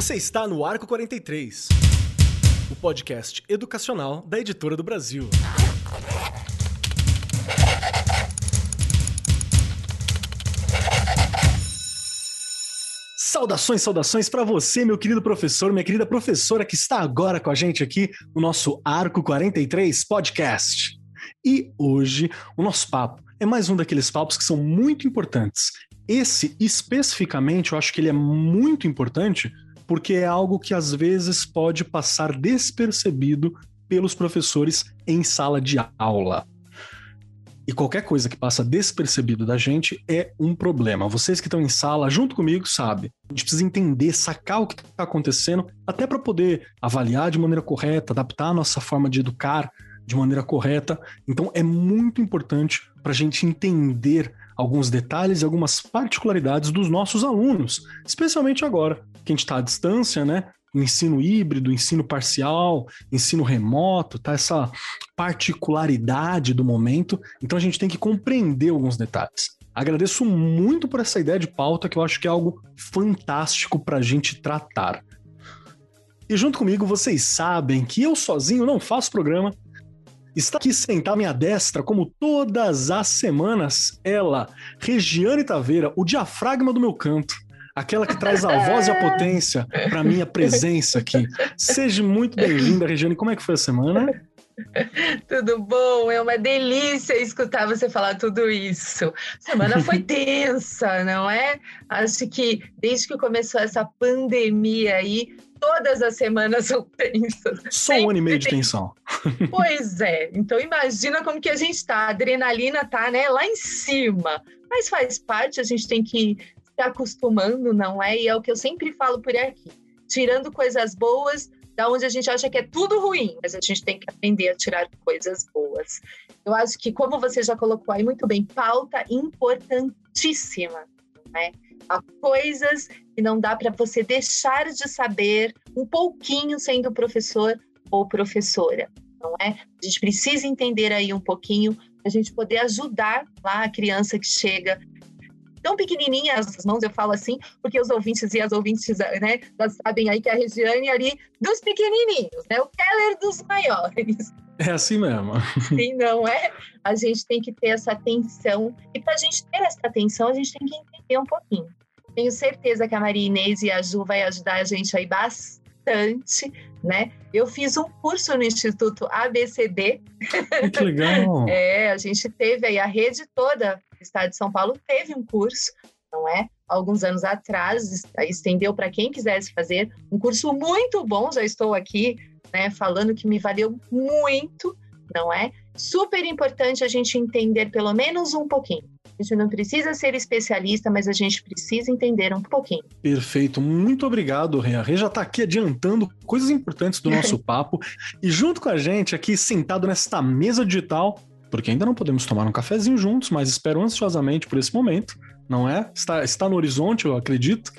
Você está no Arco 43, o podcast educacional da Editora do Brasil. Saudações, saudações para você, meu querido professor, minha querida professora que está agora com a gente aqui no nosso Arco 43 podcast. E hoje o nosso papo é mais um daqueles papos que são muito importantes. Esse especificamente, eu acho que ele é muito importante porque é algo que às vezes pode passar despercebido pelos professores em sala de aula. E qualquer coisa que passa despercebido da gente é um problema. Vocês que estão em sala junto comigo sabem. A gente precisa entender, sacar o que está acontecendo, até para poder avaliar de maneira correta, adaptar a nossa forma de educar de maneira correta. Então é muito importante para a gente entender alguns detalhes e algumas particularidades dos nossos alunos, especialmente agora que a gente está à distância, né? Ensino híbrido, ensino parcial, ensino remoto, tá? Essa particularidade do momento. Então a gente tem que compreender alguns detalhes. Agradeço muito por essa ideia de pauta, que eu acho que é algo fantástico para a gente tratar. E junto comigo, vocês sabem que eu sozinho não faço programa, Está aqui sentada à minha destra, como todas as semanas, ela, Regiane Taveira, o diafragma do meu canto, aquela que traz a voz e a potência para minha presença aqui. Seja muito bem-vinda, Regiane. Como é que foi a semana? Tudo bom? É uma delícia escutar você falar tudo isso. Semana foi tensa, não é? Acho que desde que começou essa pandemia aí, todas as semanas são tensas. Só um ano e meio de tensão. Pois é. Então imagina como que a gente tá. A adrenalina tá, né, lá em cima. Mas faz parte, a gente tem que se acostumando, não é? E é o que eu sempre falo por aqui. Tirando coisas boas, da onde a gente acha que é tudo ruim, mas a gente tem que aprender a tirar coisas boas. Eu acho que, como você já colocou aí muito bem, pauta importantíssima, né? Há coisas que não dá para você deixar de saber um pouquinho sendo professor ou professora, não é? A gente precisa entender aí um pouquinho para a gente poder ajudar lá a criança que chega tão pequenininha as mãos, eu falo assim, porque os ouvintes e as ouvintes, né, já sabem aí que a Regiane é ali dos pequenininhos, né, o Keller dos maiores. É assim mesmo. Sim, não é? A gente tem que ter essa atenção, e para a gente ter essa atenção, a gente tem que entender um pouquinho. Tenho certeza que a Maria Inês e a Ju vai ajudar a gente aí bastante, né? Eu fiz um curso no Instituto ABCD. Que legal! é, a gente teve aí a rede toda do estado de São Paulo teve um curso, não é? Alguns anos atrás, estendeu para quem quisesse fazer um curso muito bom. Já estou aqui, né, falando que me valeu muito, não é? Super importante a gente entender pelo menos um pouquinho. A gente não precisa ser especialista, mas a gente precisa entender um pouquinho. Perfeito, muito obrigado, Rê. A Rê já está aqui adiantando coisas importantes do nosso papo. E junto com a gente, aqui sentado nesta mesa digital, porque ainda não podemos tomar um cafezinho juntos, mas espero ansiosamente por esse momento, não é? Está, está no horizonte, eu acredito.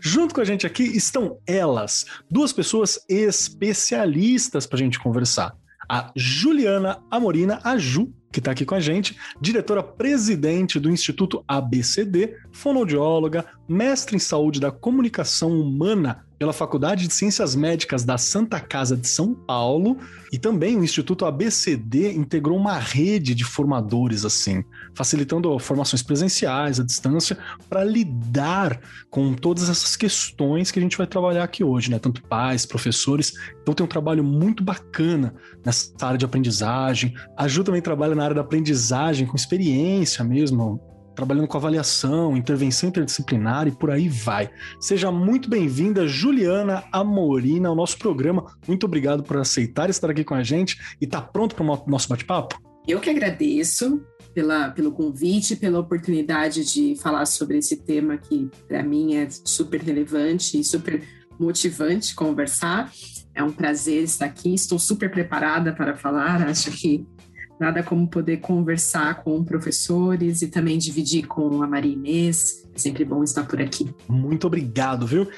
Junto com a gente aqui estão elas, duas pessoas especialistas para a gente conversar. A Juliana Amorina, a Ju, que está aqui com a gente, diretora presidente do Instituto ABCD, fonoaudióloga, mestre em saúde da comunicação humana pela Faculdade de Ciências Médicas da Santa Casa de São Paulo e também o Instituto ABCD integrou uma rede de formadores assim, facilitando formações presenciais à distância para lidar com todas essas questões que a gente vai trabalhar aqui hoje, né? Tanto pais, professores. Então tem um trabalho muito bacana nessa área de aprendizagem. A Ju também trabalha na área da aprendizagem com experiência mesmo, trabalhando com avaliação, intervenção interdisciplinar e por aí vai. Seja muito bem-vinda, Juliana Amorina, ao nosso programa. Muito obrigado por aceitar estar aqui com a gente e estar tá pronto para o nosso bate-papo? Eu que agradeço pela, pelo convite, pela oportunidade de falar sobre esse tema que, para mim, é super relevante e super motivante conversar. É um prazer estar aqui, estou super preparada para falar. Acho que Nada como poder conversar com professores e também dividir com a Maria Inês. É sempre bom estar por aqui. Muito obrigado, viu?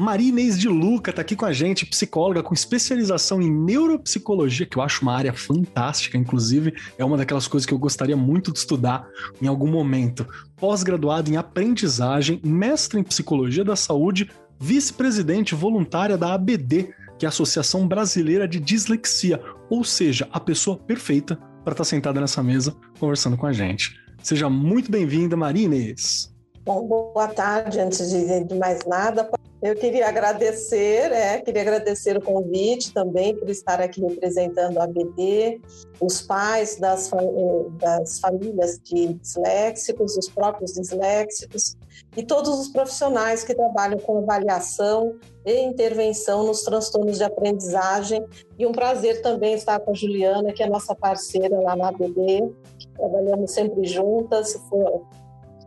Maria Inês de Luca está aqui com a gente, psicóloga com especialização em neuropsicologia, que eu acho uma área fantástica, inclusive é uma daquelas coisas que eu gostaria muito de estudar em algum momento. Pós-graduada em aprendizagem, mestre em psicologia da saúde, vice-presidente voluntária da ABD, que é a Associação Brasileira de Dislexia, ou seja, a pessoa perfeita para estar tá sentada nessa mesa conversando com a gente. Seja muito bem-vinda, Maria Inês. Bom, boa tarde. Antes de mais nada, eu queria agradecer, é, queria agradecer o convite também por estar aqui representando a ABD, os pais das, eh, das famílias de disléxicos, os próprios disléxicos e todos os profissionais que trabalham com avaliação e intervenção nos transtornos de aprendizagem. E um prazer também estar com a Juliana, que é nossa parceira lá na ABD. Trabalhamos sempre juntas,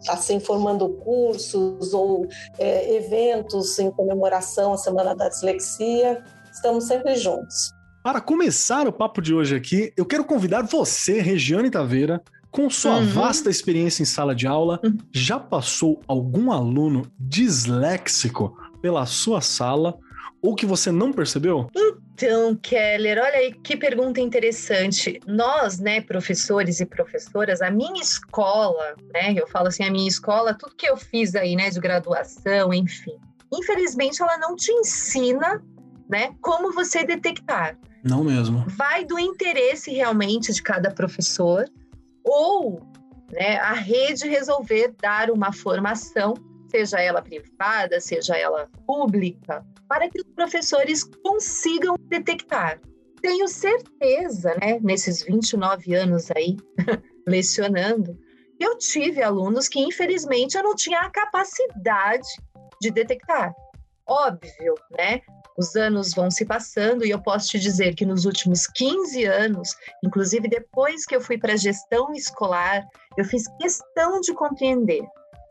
assim formando cursos ou é, eventos em comemoração à Semana da Dislexia. Estamos sempre juntos. Para começar o papo de hoje aqui, eu quero convidar você, Regiane Taveira, com sua uhum. vasta experiência em sala de aula, uhum. já passou algum aluno disléxico pela sua sala ou que você não percebeu? Então, Keller, olha aí que pergunta interessante. Nós, né, professores e professoras, a minha escola, né, eu falo assim, a minha escola, tudo que eu fiz aí, né, de graduação, enfim, infelizmente ela não te ensina, né, como você detectar. Não mesmo. Vai do interesse realmente de cada professor ou, né, a rede resolver dar uma formação seja ela privada, seja ela pública, para que os professores consigam detectar. Tenho certeza, né, nesses 29 anos aí, lecionando, eu tive alunos que, infelizmente, eu não tinha a capacidade de detectar. Óbvio, né? Os anos vão se passando e eu posso te dizer que nos últimos 15 anos, inclusive depois que eu fui para a gestão escolar, eu fiz questão de compreender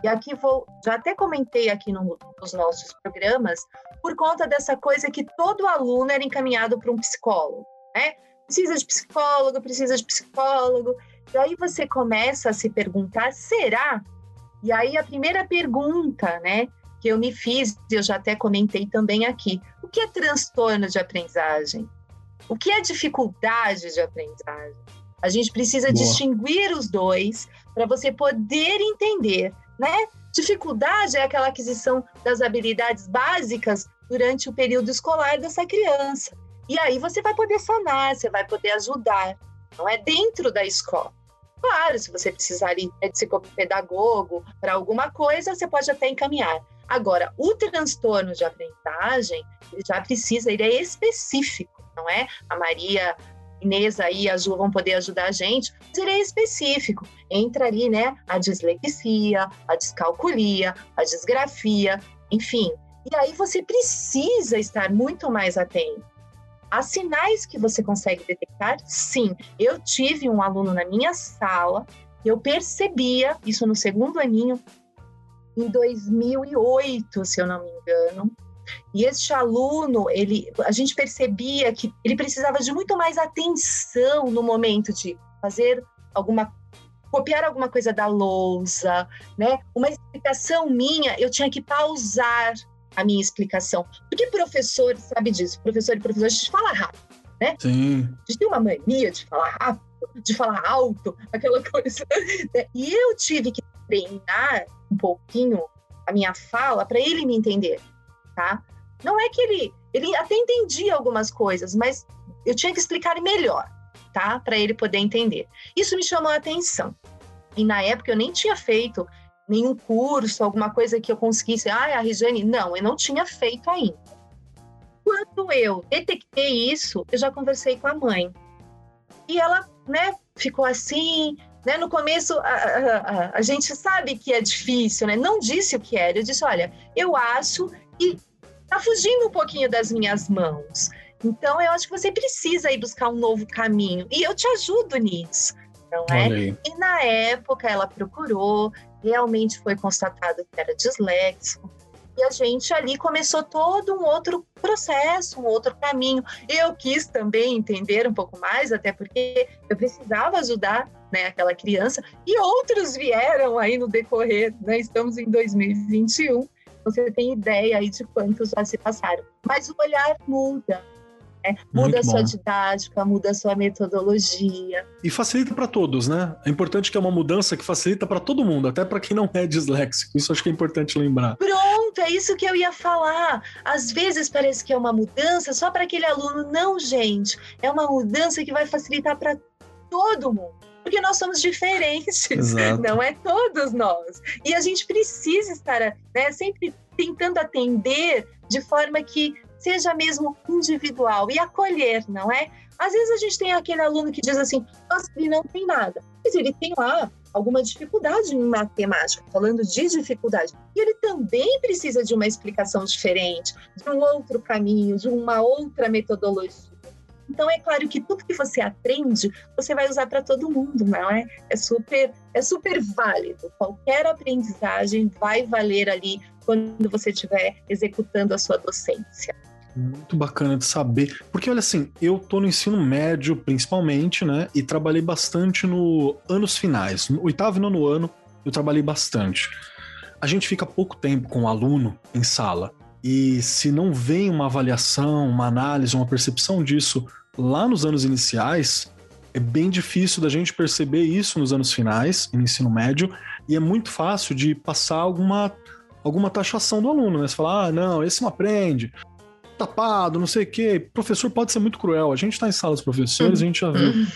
e aqui vou, já até comentei aqui no, nos nossos programas, por conta dessa coisa que todo aluno era encaminhado para um psicólogo, né? Precisa de psicólogo, precisa de psicólogo. E aí você começa a se perguntar, será? E aí a primeira pergunta, né, que eu me fiz, e eu já até comentei também aqui, o que é transtorno de aprendizagem? O que é dificuldade de aprendizagem? A gente precisa Boa. distinguir os dois para você poder entender né? Dificuldade é aquela aquisição das habilidades básicas durante o período escolar dessa criança. E aí você vai poder sanar, você vai poder ajudar, não é dentro da escola. Claro, se você precisar ir de psicopedagogo para alguma coisa, você pode até encaminhar. Agora, o transtorno de aprendizagem, ele já precisa, ele é específico, não é? A Maria Inês aí, a Ju vão poder ajudar a gente, seria específico. Entra ali, né, a dislexia, a descalculia, a disgrafia, enfim. E aí você precisa estar muito mais atento. Há sinais que você consegue detectar? Sim. Eu tive um aluno na minha sala, eu percebia, isso no segundo aninho, em 2008, se eu não me engano, e este aluno, ele, a gente percebia que ele precisava de muito mais atenção no momento de fazer alguma copiar alguma coisa da lousa, né? Uma explicação minha, eu tinha que pausar a minha explicação. Porque professor sabe disso, professor e professor, a gente fala rápido, né? Sim. A gente tem uma mania de falar rápido, de falar alto, aquela coisa. Né? E eu tive que treinar um pouquinho a minha fala para ele me entender tá? Não é que ele, ele até entendia algumas coisas, mas eu tinha que explicar melhor, tá? Para ele poder entender. Isso me chamou a atenção. E na época eu nem tinha feito nenhum curso, alguma coisa que eu conseguisse. Ah, a Regiane, não, eu não tinha feito ainda. Quando eu detectei isso, eu já conversei com a mãe. E ela, né, ficou assim, né? No começo, a, a, a, a, gente sabe que é difícil, né? Não disse o que era. Eu disse, olha, eu acho que está fugindo um pouquinho das minhas mãos. Então, eu acho que você precisa ir buscar um novo caminho. E eu te ajudo nisso, não é? E na época, ela procurou, realmente foi constatado que era disléxico. E a gente ali começou todo um outro processo, um outro caminho. Eu quis também entender um pouco mais, até porque eu precisava ajudar né, aquela criança. E outros vieram aí no decorrer, né? Estamos em 2021 você tem ideia aí de quantos já se passaram. Mas o olhar muda. É, muda a sua didática, muda a sua metodologia. E facilita para todos, né? É importante que é uma mudança que facilita para todo mundo, até para quem não é disléxico. Isso acho que é importante lembrar. Pronto, é isso que eu ia falar. Às vezes parece que é uma mudança só para aquele aluno. Não, gente. É uma mudança que vai facilitar para todo mundo porque nós somos diferentes, Exato. não é todos nós. E a gente precisa estar né, sempre tentando atender de forma que seja mesmo individual e acolher, não é? Às vezes a gente tem aquele aluno que diz assim, nossa, ele não tem nada, mas ele tem lá alguma dificuldade em matemática, falando de dificuldade. E ele também precisa de uma explicação diferente, de um outro caminho, de uma outra metodologia. Então é claro que tudo que você aprende, você vai usar para todo mundo, não é? É super, é super válido. Qualquer aprendizagem vai valer ali quando você estiver executando a sua docência. Muito bacana de saber. Porque, olha assim, eu tô no ensino médio, principalmente, né? E trabalhei bastante no anos finais. No oitavo e nono ano, eu trabalhei bastante. A gente fica pouco tempo com o aluno em sala. E se não vem uma avaliação, uma análise, uma percepção disso lá nos anos iniciais, é bem difícil da gente perceber isso nos anos finais, no ensino médio, e é muito fácil de passar alguma, alguma taxação do aluno, né? Você fala, ah, não, esse não aprende, tapado, não sei o quê. Professor pode ser muito cruel. A gente está em salas de professores, a gente já viu.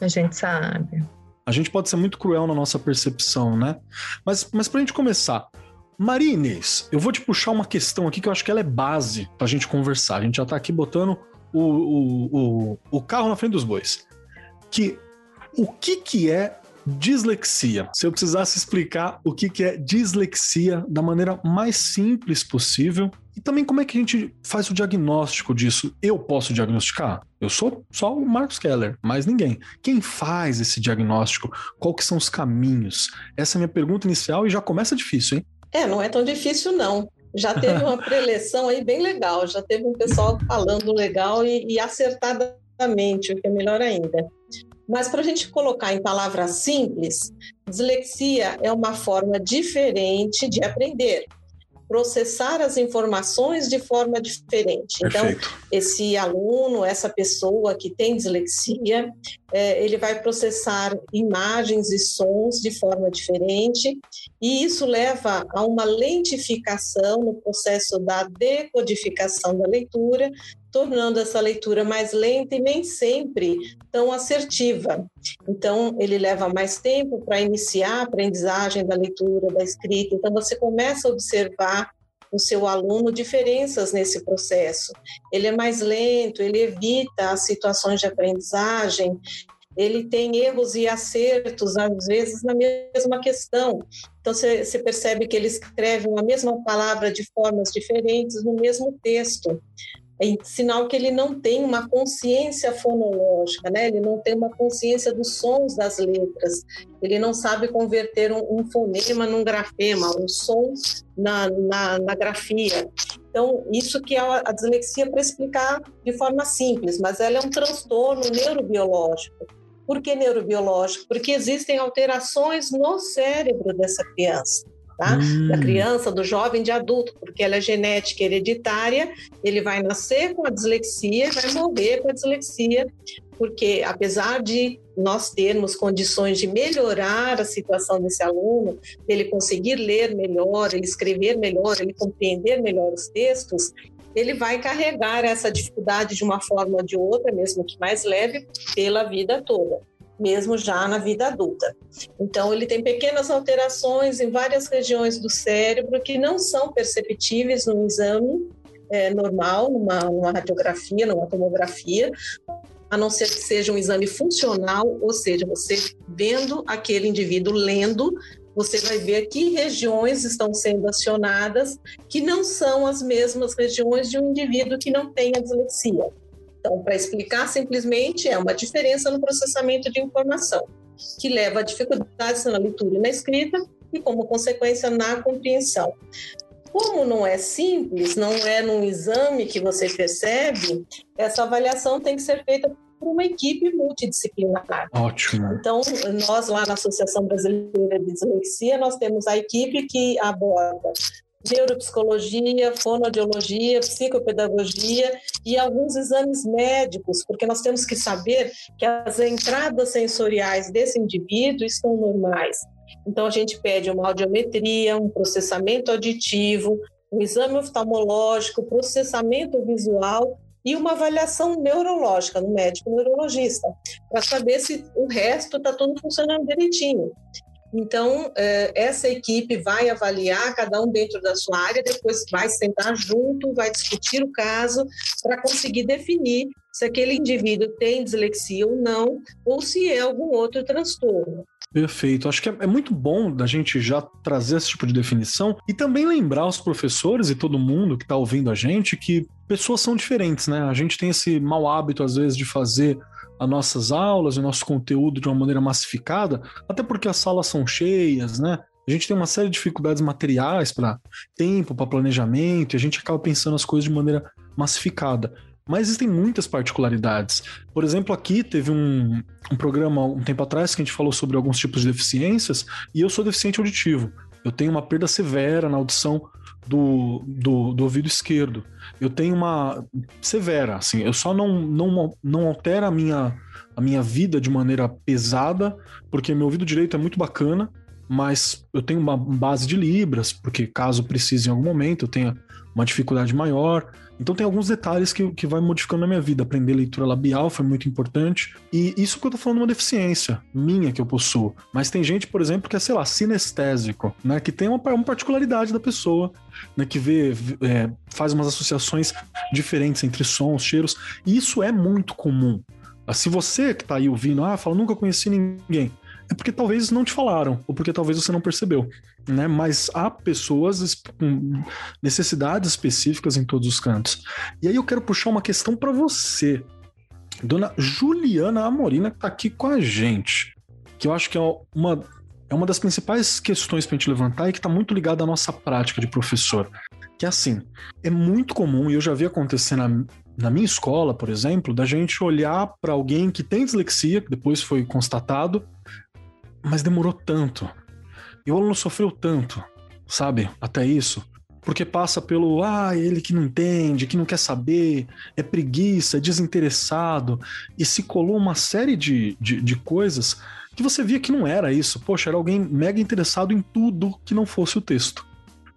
A gente sabe. A gente pode ser muito cruel na nossa percepção, né? Mas, mas pra gente começar, Maria Inês, eu vou te puxar uma questão aqui que eu acho que ela é base pra gente conversar. A gente já tá aqui botando o, o, o, o carro na frente dos bois. Que o que que é dislexia. Se eu precisasse explicar o que, que é dislexia da maneira mais simples possível e também como é que a gente faz o diagnóstico disso. Eu posso diagnosticar? Eu sou só o Marcos Keller, mais ninguém. Quem faz esse diagnóstico? Qual que são os caminhos? Essa é a minha pergunta inicial e já começa difícil, hein? É, não é tão difícil não. Já teve uma preleção aí bem legal, já teve um pessoal falando legal e, e acertadamente, o que é melhor ainda. Mas para a gente colocar em palavras simples, dislexia é uma forma diferente de aprender, processar as informações de forma diferente. Então, Perfeito. Então, esse aluno, essa pessoa que tem dislexia, é, ele vai processar imagens e sons de forma diferente, e isso leva a uma lentificação no processo da decodificação da leitura, tornando essa leitura mais lenta e nem sempre tão assertiva. Então, ele leva mais tempo para iniciar a aprendizagem da leitura, da escrita. Então, você começa a observar no seu aluno diferenças nesse processo. Ele é mais lento, ele evita as situações de aprendizagem, ele tem erros e acertos, às vezes, na mesma questão. Então, você, percebe que ele escreve uma mesma palavra de formas diferentes no mesmo texto é sinal que ele não tem uma consciência fonológica, né? ele não tem uma consciência dos sons das letras, ele não sabe converter um, um fonema num grafema, um som na, na, na grafia. Então, isso que é a dislexia para explicar de forma simples, mas ela é um transtorno neurobiológico. Por que neurobiológico? Porque existem alterações no cérebro dessa criança tá? Hum. Da criança, do jovem, de adulto, porque ela é genética hereditária, ele vai nascer com a dislexia e vai morrer com a dislexia, porque apesar de nós termos condições de melhorar a situação desse aluno, ele conseguir ler melhor, ele escrever melhor, ele compreender melhor os textos, ele vai carregar essa dificuldade de uma forma ou de outra, mesmo que mais leve, pela vida toda mesmo já na vida adulta. Então, ele tem pequenas alterações em várias regiões do cérebro que não são perceptíveis no exame é, normal, numa, numa radiografia, numa tomografia, a não ser que seja um exame funcional, ou seja, você vendo aquele indivíduo lendo, você vai ver que regiões estão sendo acionadas que não são as mesmas regiões de um indivíduo que não tem a dislexia. Então, para explicar simplesmente, é uma diferença no processamento de informação, que leva a dificuldades na leitura e na escrita e, como consequência, na compreensão. Como não é simples, não é num exame que você percebe, essa avaliação tem que ser feita por uma equipe multidisciplinar. Ótimo. Então, nós lá na Associação Brasileira de Dislexia, nós temos a equipe que aborda neuropsicologia, fonoaudiologia, psicopedagogia e alguns exames médicos, porque nós temos que saber que as entradas sensoriais desse indivíduo estão normais. Então, a gente pede uma audiometria, um processamento auditivo, um exame oftalmológico, processamento visual e uma avaliação neurológica no médico neurologista, para saber se o resto está tudo funcionando direitinho. Então, é, essa equipe vai avaliar cada um dentro da sua área, depois vai sentar junto, vai discutir o caso para conseguir definir se aquele indivíduo tem dislexia ou não, ou se é algum outro transtorno. Perfeito. Acho que é, é, muito bom da gente já trazer esse tipo de definição e também lembrar os professores e todo mundo que está ouvindo a gente que pessoas são diferentes, né? A gente tem esse mau hábito, às vezes, de fazer as nossas aulas, o nosso conteúdo de uma maneira massificada, até porque as salas são cheias, né? A gente tem uma série de dificuldades materiais para tempo, para planejamento, e a gente acaba pensando as coisas de maneira massificada. Mas existem muitas particularidades. Por exemplo, aqui teve um, um programa um tempo atrás que a gente falou sobre alguns tipos de deficiências, e eu sou deficiente auditivo. Eu tenho uma perda severa na audição do, do, do, ouvido esquerdo. Eu tenho uma severa, assim, eu só não, não, não altera a minha, a minha vida de maneira pesada, porque meu ouvido direito é muito bacana, mas eu tenho uma base de libras, porque caso precise em algum momento, eu tenha uma dificuldade maior. Então tem alguns detalhes que, que vai modificando na minha vida. Aprender leitura labial foi muito importante. E isso que eu tô falando é uma deficiência minha que eu possuo. Mas tem gente, por exemplo, que é, sei lá, sinestésico, né? Que tem uma, uma particularidade da pessoa, né? Que vê, é, faz umas associações diferentes entre sons, cheiros. E isso é muito comum. Se você que tá aí ouvindo, ah, fala, nunca conheci ninguém é porque talvez não te falaram, ou porque talvez você não percebeu, né? Mas há pessoas com necessidades específicas em todos os cantos. E aí eu quero puxar uma questão para você, dona Juliana Amorina, que tá aqui com a gente, que eu acho que é uma, é uma das principais questões para a gente levantar e que está muito ligada à nossa prática de professor. Que é assim, é muito comum, e eu já vi acontecer na, na minha escola, por exemplo, da gente olhar para alguém que tem dislexia, que depois foi constatado, mas demorou tanto. E o aluno sofreu tanto, sabe? Até isso. Porque passa pelo, ah, ele que não entende, que não quer saber, é preguiça, é desinteressado, e se colou uma série de, de, de coisas que você via que não era isso. Poxa, era alguém mega interessado em tudo que não fosse o texto.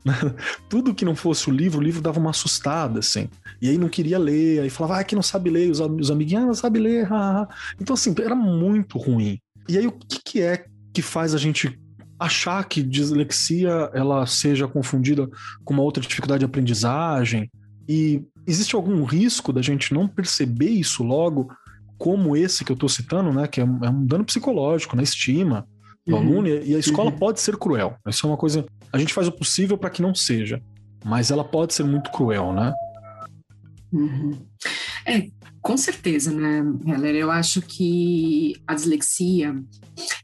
tudo que não fosse o livro, o livro dava uma assustada, assim. E aí não queria ler, aí falava, ah, que não sabe ler, os, os amiguinhos, ah, não sabe ler, Então, assim, era muito ruim. E aí, o que, que é que faz a gente achar que dislexia ela seja confundida com uma outra dificuldade de aprendizagem? E existe algum risco da gente não perceber isso logo, como esse que eu estou citando, né? Que é um, é dano psicológico na estima do uhum. aluno, e a escola uhum. pode ser cruel. Isso é uma coisa. A gente faz o possível para que não seja, mas ela pode ser muito cruel, né? Uhum. É, com certeza, né, Heller? Eu acho que a dislexia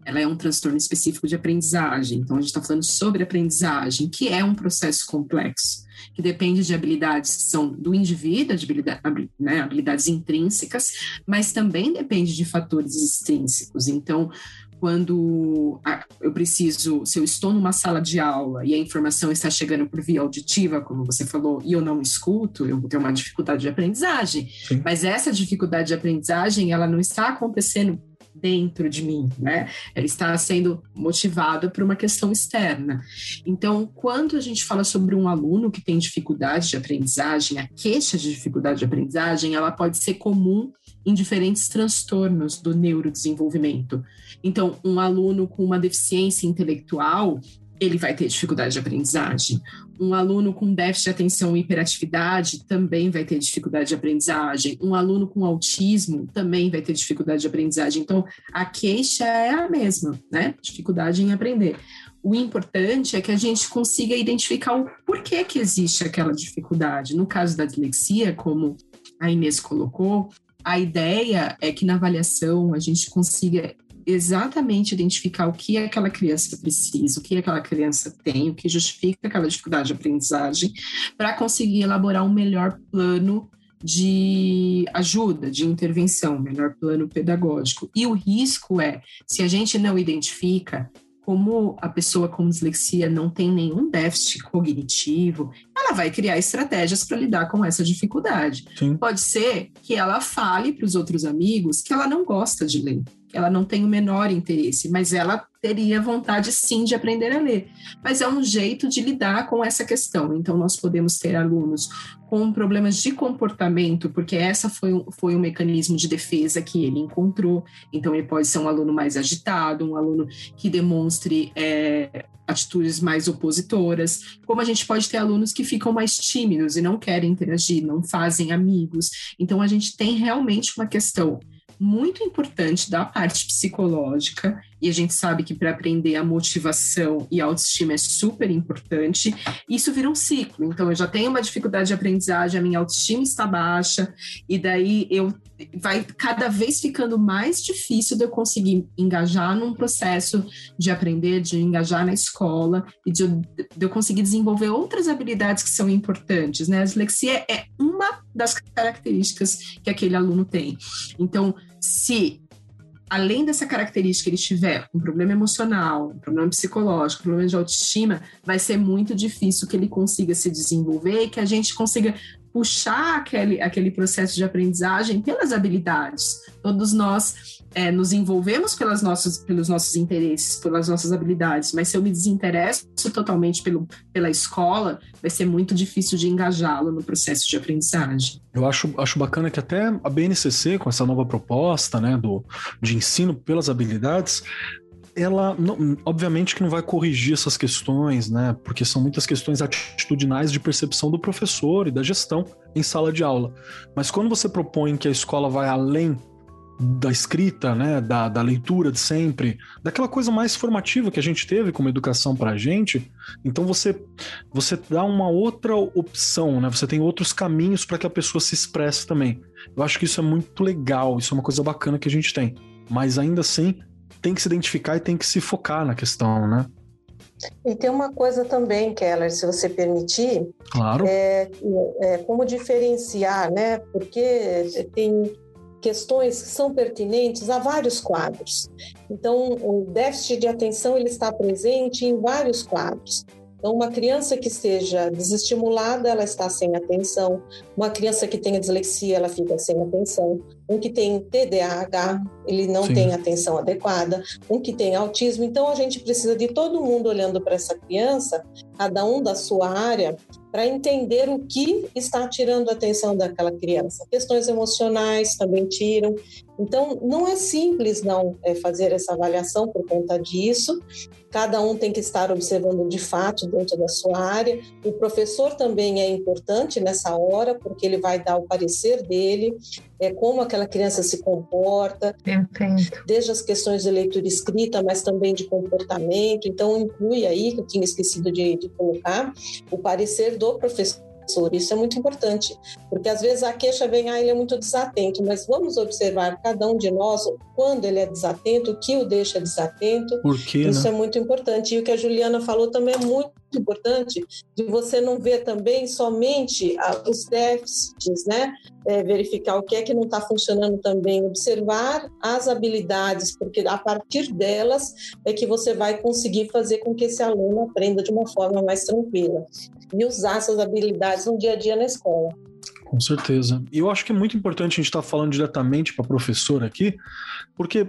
ela é um transtorno específico de aprendizagem. Então, a gente está falando sobre aprendizagem, que é um processo complexo, que depende de habilidades que são do indivíduo, de habilidade, né, habilidades intrínsecas, mas também depende de fatores extrínsecos. Então, quando eu preciso, se eu estou numa sala de aula e a informação está chegando por via auditiva, como você falou, e eu não escuto, eu vou ter uma dificuldade de aprendizagem. Sim. Mas essa dificuldade de aprendizagem, ela não está acontecendo dentro de mim, né? Ela está sendo motivada por uma questão externa. Então, quando a gente fala sobre um aluno que tem dificuldade de aprendizagem, a queixa de dificuldade de aprendizagem, ela pode ser comum em diferentes transtornos do neurodesenvolvimento. Então, um aluno com uma deficiência intelectual, ele vai ter dificuldade de aprendizagem. Um aluno com déficit de atenção e hiperatividade também vai ter dificuldade de aprendizagem. Um aluno com autismo também vai ter dificuldade de aprendizagem. Então, a queixa é a mesma, né? Dificuldade em aprender. O importante é que a gente consiga identificar o porquê que existe aquela dificuldade. No caso da dislexia, como a Inês colocou, a ideia é que na avaliação a gente consiga exatamente identificar o que aquela criança precisa, o que aquela criança tem, o que justifica aquela dificuldade de aprendizagem, para conseguir elaborar um melhor plano de ajuda, de intervenção, melhor plano pedagógico. E o risco é, se a gente não identifica, como a pessoa com dislexia não tem nenhum déficit cognitivo, ela vai criar estratégias para lidar com essa dificuldade. Sim. Pode ser que ela fale para os outros amigos que ela não gosta de ler, ela não tem o menor interesse, mas ela teria vontade sim de aprender a ler. Mas é um jeito de lidar com essa questão. Então, nós podemos ter alunos com problemas de comportamento, porque essa foi, foi um mecanismo de defesa que ele encontrou. Então, ele pode ser um aluno mais agitado, um aluno que demonstre é, atitudes mais opositoras, como a gente pode ter alunos que ficam mais tímidos e não querem interagir, não fazem amigos. Então, a gente tem realmente uma questão muito importante da parte psicológica, e a gente sabe que para aprender a motivação e a autoestima é super importante, isso vira um ciclo. Então, eu já tenho uma dificuldade de aprendizagem, a minha autoestima está baixa, e daí eu vai cada vez ficando mais difícil de eu conseguir engajar num processo de aprender, de engajar na escola e de, de eu conseguir desenvolver outras habilidades que são importantes, né? A dislexia é uma das características que aquele aluno tem. Então, se além dessa característica ele tiver um problema emocional, um problema psicológico, um problema de autoestima, vai ser muito difícil que ele consiga se desenvolver e que a gente consiga puxar aquele, aquele processo de aprendizagem pelas habilidades. Todos nós é, nos envolvemos pelas nossas, pelos nossos interesses, pelas nossas habilidades, mas se eu me desinteresso totalmente pelo, pela escola, vai ser muito difícil de engajá-lo no processo de aprendizagem. Eu acho, acho bacana que até a BNCC, com essa nova proposta né, do, de ensino pelas habilidades, ela, não, obviamente que não vai corrigir essas questões, né? Porque são muitas questões atitudinais de percepção do professor e da gestão em sala de aula. Mas quando você propõe que a escola vai além da escrita, né, da, da leitura de sempre, daquela coisa mais formativa que a gente teve como educação para a gente. Então você você dá uma outra opção, né? Você tem outros caminhos para que a pessoa se expresse também. Eu acho que isso é muito legal, isso é uma coisa bacana que a gente tem. Mas ainda assim tem que se identificar e tem que se focar na questão, né? E tem uma coisa também, Keller, se você permitir. Claro. É, é como diferenciar, né? Porque tem questões que são pertinentes a vários quadros. Então, o déficit de atenção ele está presente em vários quadros. Então, uma criança que esteja desestimulada, ela está sem atenção. Uma criança que tenha dislexia, ela fica sem atenção. Um que tem TDAH, ele não Sim. tem atenção adequada. Um que tem autismo. Então, a gente precisa de todo mundo olhando para essa criança, cada um da sua área, para entender o que está tirando a atenção daquela criança. Questões emocionais também tiram. Então, não é simples não é, fazer essa avaliação por conta disso. Cada um tem que estar observando de fato dentro da sua área. O professor também é importante nessa hora, porque ele vai dar o parecer dele, é como aquela criança se comporta, Entendo. desde as questões de leitura escrita, mas também de comportamento. Então, inclui aí, que eu tinha esquecido de, de colocar, o parecer do professor isso é muito importante, porque às vezes a queixa vem, ah, ele é muito desatento, mas vamos observar cada um de nós quando ele é desatento, o que o deixa desatento. Por quê, Isso né? é muito importante. E o que a Juliana falou também é muito importante de você não ver também somente os déficits, né? É, verificar o que é que não está funcionando também, observar as habilidades, porque a partir delas é que você vai conseguir fazer com que esse aluno aprenda de uma forma mais tranquila e usar essas habilidades no dia a dia na escola. Com certeza. E eu acho que é muito importante a gente estar tá falando diretamente para a professora aqui, porque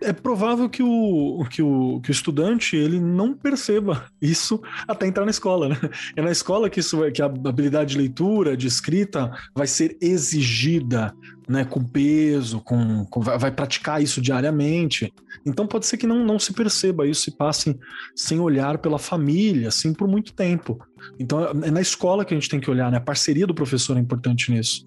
é provável que o, que, o, que o estudante ele não perceba isso até entrar na escola, né? É na escola que, isso, que a habilidade de leitura, de escrita, vai ser exigida, né? Com peso, com, com vai praticar isso diariamente. Então pode ser que não, não se perceba isso e passe sem olhar pela família, assim, por muito tempo. Então é na escola que a gente tem que olhar, né? A parceria do professor é importante nisso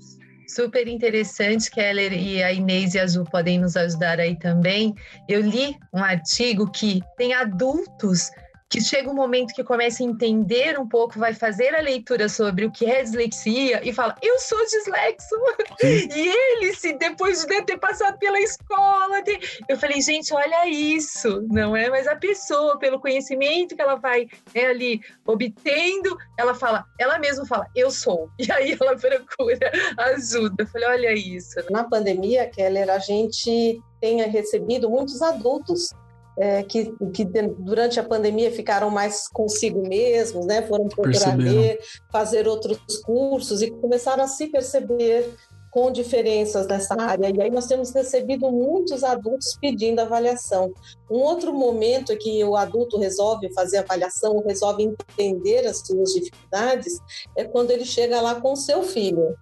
super interessante, Keller e a Inês e a Azul podem nos ajudar aí também. Eu li um artigo que tem adultos que chega um momento que começa a entender um pouco, vai fazer a leitura sobre o que é dislexia e fala: Eu sou dislexo. E ele, se depois de ter passado pela escola, eu falei: Gente, olha isso, não é? Mas a pessoa, pelo conhecimento que ela vai né, ali obtendo, ela fala, ela mesma fala: Eu sou. E aí ela procura ajuda. Eu falei: Olha isso. Na pandemia, Keller, a gente tenha recebido muitos adultos é, que, que durante a pandemia ficaram mais consigo mesmos, né? Foram procurar ler, fazer outros cursos e começaram a se perceber com diferenças nessa área. E aí nós temos recebido muitos adultos pedindo avaliação. Um outro momento que o adulto resolve fazer avaliação, resolve entender as suas dificuldades, é quando ele chega lá com o seu filho.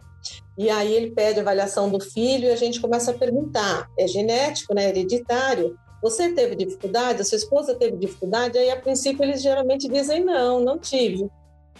E aí ele pede avaliação do filho e a gente começa a perguntar: é genético, né? Hereditário? Você teve dificuldade? A sua esposa teve dificuldade? Aí, a princípio, eles geralmente dizem: não, não tive.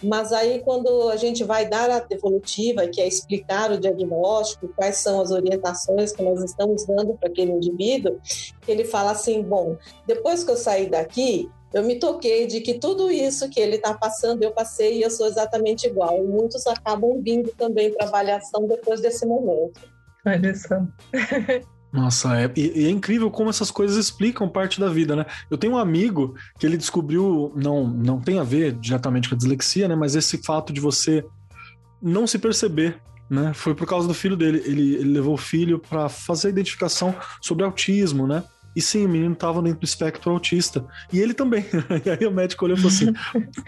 Mas aí, quando a gente vai dar a devolutiva, que é explicar o diagnóstico, quais são as orientações que nós estamos dando para aquele indivíduo, ele fala assim: bom, depois que eu saí daqui, eu me toquei de que tudo isso que ele está passando, eu passei e eu sou exatamente igual. E muitos acabam vindo também para avaliação depois desse momento. Olha só. Nossa, é, e, é incrível como essas coisas explicam parte da vida, né? Eu tenho um amigo que ele descobriu, não, não tem a ver diretamente com a dislexia, né? Mas esse fato de você não se perceber, né? Foi por causa do filho dele. Ele, ele levou o filho para fazer a identificação sobre autismo, né? E sim, o menino estava dentro do espectro autista. E ele também. E aí o médico olhou e falou assim: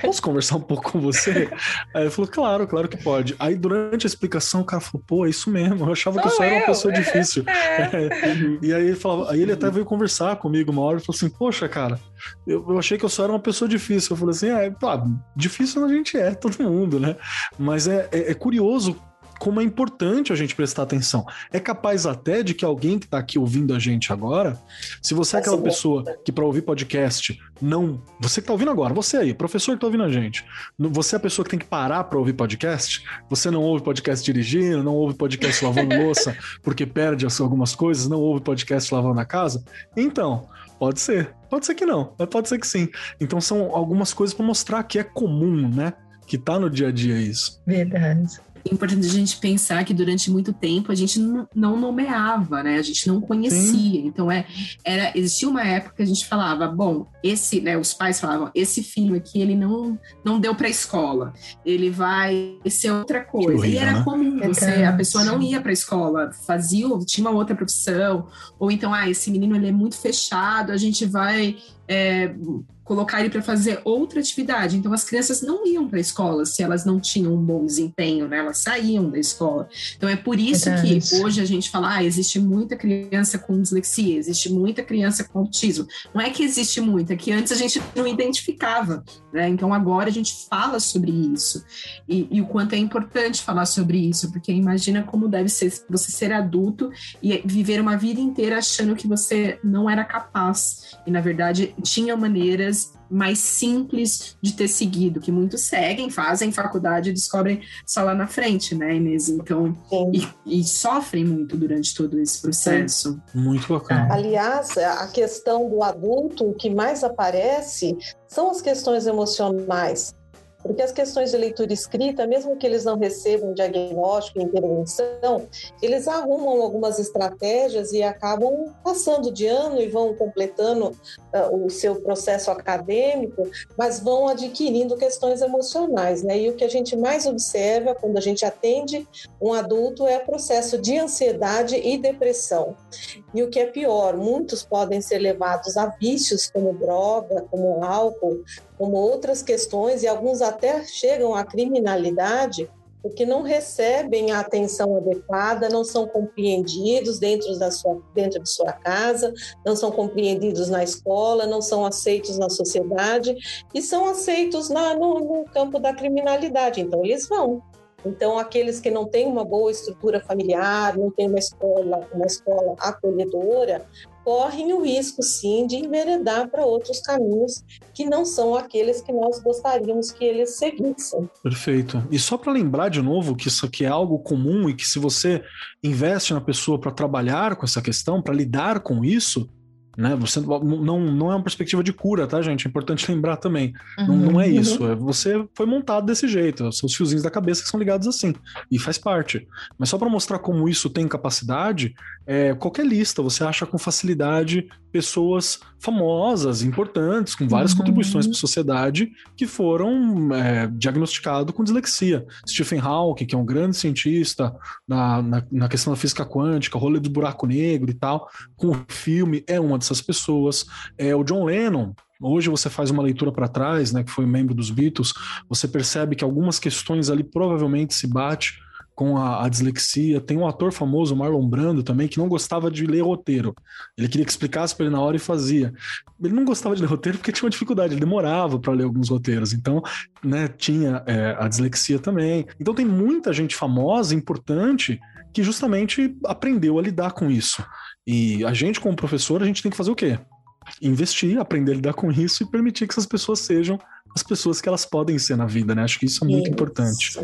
Posso conversar um pouco com você? Aí ele falou: Claro, claro que pode. Aí durante a explicação, o cara falou: Pô, é isso mesmo. Eu achava Sou que eu só era uma pessoa difícil. É. E aí ele falava, aí ele até veio conversar comigo uma hora e falou assim: Poxa, cara, eu, eu achei que eu só era uma pessoa difícil. Eu falei assim: É, pá, difícil a gente é, todo mundo, né? Mas é, é, é curioso como é importante a gente prestar atenção. É capaz até de que alguém que está aqui ouvindo a gente agora, se você é aquela pessoa que para ouvir podcast não, você que está ouvindo agora, você aí, professor que está ouvindo a gente, você é a pessoa que tem que parar para ouvir podcast. Você não ouve podcast dirigindo, não ouve podcast lavando louça porque perde algumas coisas, não ouve podcast lavando a casa. Então, pode ser, pode ser que não, mas pode ser que sim. Então são algumas coisas para mostrar que é comum, né? Que tá no dia a dia isso. Verdade. É importante a gente pensar que durante muito tempo a gente não nomeava, né? A gente não conhecia. Sim. Então é, era existia uma época que a gente falava, bom, esse, né? Os pais falavam, esse filho aqui ele não não deu para escola, ele vai ser outra coisa. Horrível, e era né? comum você, a pessoa não ia para escola, fazia, tinha uma outra profissão, ou então, ah, esse menino ele é muito fechado, a gente vai é, colocar ele para fazer outra atividade. Então, as crianças não iam para a escola se elas não tinham um bom desempenho, né? Elas saíam da escola. Então, é por isso que hoje a gente fala, ah, existe muita criança com dislexia, existe muita criança com autismo. Não é que existe muita, é que antes a gente não identificava, né? Então, agora a gente fala sobre isso. E, e o quanto é importante falar sobre isso, porque imagina como deve ser você ser adulto e viver uma vida inteira achando que você não era capaz. E, na verdade, tinha maneiras mais simples de ter seguido, que muitos seguem, fazem faculdade e descobrem só lá na frente, né, Inês? Então, e, e, sofrem muito durante todo esse processo. Sim. Muito bacana. Aliás, a questão do adulto, o que mais aparece são as questões emocionais. Porque as questões de leitura escrita, mesmo que eles não recebam diagnóstico e intervenção, eles arrumam algumas estratégias e acabam passando de ano e vão completando uh, o seu processo acadêmico, mas vão adquirindo questões emocionais, né? E o que a gente mais observa quando a gente atende um adulto é o processo de ansiedade e depressão. E o que é pior, muitos podem ser levados a vícios como droga, como álcool, como outras questões, e alguns até chegam à criminalidade, porque não recebem a atenção adequada, não são compreendidos dentro, da sua, dentro de sua casa, não são compreendidos na escola, não são aceitos na sociedade e são aceitos na, no, no campo da criminalidade. Então, eles vão. Então, aqueles que não têm uma boa estrutura familiar, não têm uma escola, uma escola acolhedora, correm o risco, sim, de enveredar para outros caminhos que não são aqueles que nós gostaríamos que eles seguissem. Perfeito. E só para lembrar de novo que isso aqui é algo comum e que se você investe na pessoa para trabalhar com essa questão, para lidar com isso, né? Você não, não é uma perspectiva de cura, tá, gente? É importante lembrar também. Uhum, não, não é isso. É, você foi montado desse jeito. São os fiozinhos da cabeça que são ligados assim. E faz parte. Mas só para mostrar como isso tem capacidade, é, qualquer lista você acha com facilidade pessoas famosas, importantes, com várias uhum. contribuições para a sociedade, que foram é, diagnosticados com dislexia. Stephen Hawking, que é um grande cientista na, na, na, questão da física quântica, rolê do buraco negro e tal, com o filme, é uma dessas pessoas. É, o John Lennon, hoje você faz uma leitura para trás, né, que foi membro dos Beatles, você percebe que algumas questões ali provavelmente se bate com a, a, dislexia. Tem um ator famoso, Marlon Brando, também, que não gostava de ler roteiro. Ele queria que explicasse para ele na hora e fazia. Ele não gostava de ler roteiro porque tinha uma dificuldade, ele demorava para ler alguns roteiros. Então, né, tinha é, a dislexia também. Então, tem muita gente famosa, importante, que justamente aprendeu a lidar com isso. E a gente, como professor, a gente tem que fazer o quê? Investir, aprender a lidar com isso e permitir que essas pessoas sejam as pessoas que elas podem ser na vida, né? Acho que isso é muito isso. importante.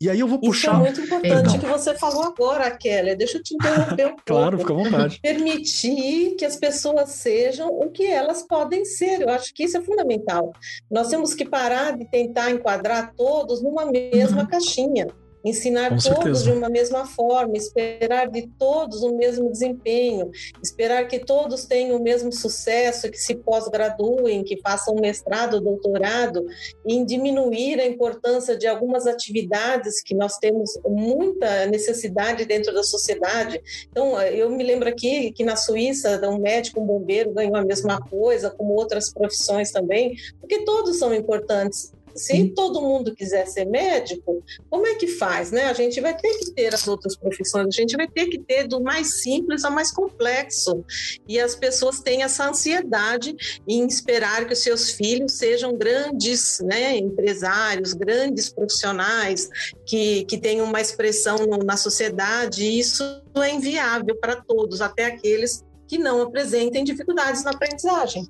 E aí eu vou puxar. Isso é muito importante que você falou agora, Kelly. Deixa eu te interromper um pouco. Claro, fica à vontade. Permitir que as pessoas sejam o que elas podem ser. Eu acho que isso é fundamental. Nós temos que parar de tentar enquadrar todos numa mesma uhum. caixinha ensinar Com todos certeza. de uma mesma forma, esperar de todos o mesmo desempenho, esperar que todos tenham o mesmo sucesso, que se pós-graduem, que façam mestrado, doutorado, e diminuir a importância de algumas atividades que nós temos muita necessidade dentro da sociedade. Então, eu me lembro aqui que na Suíça, um médico, um bombeiro ganhou a mesma coisa, como outras profissões também, porque todos são importantes se todo mundo quiser ser médico, como é que faz, né? A gente vai ter que ter as outras profissões, a gente vai ter que ter do mais simples ao mais complexo. E as pessoas têm essa ansiedade em esperar que os seus filhos sejam grandes, né, empresários, grandes profissionais que, que tenham uma expressão na sociedade. E isso é inviável para todos, até aqueles que não apresentem dificuldades na aprendizagem.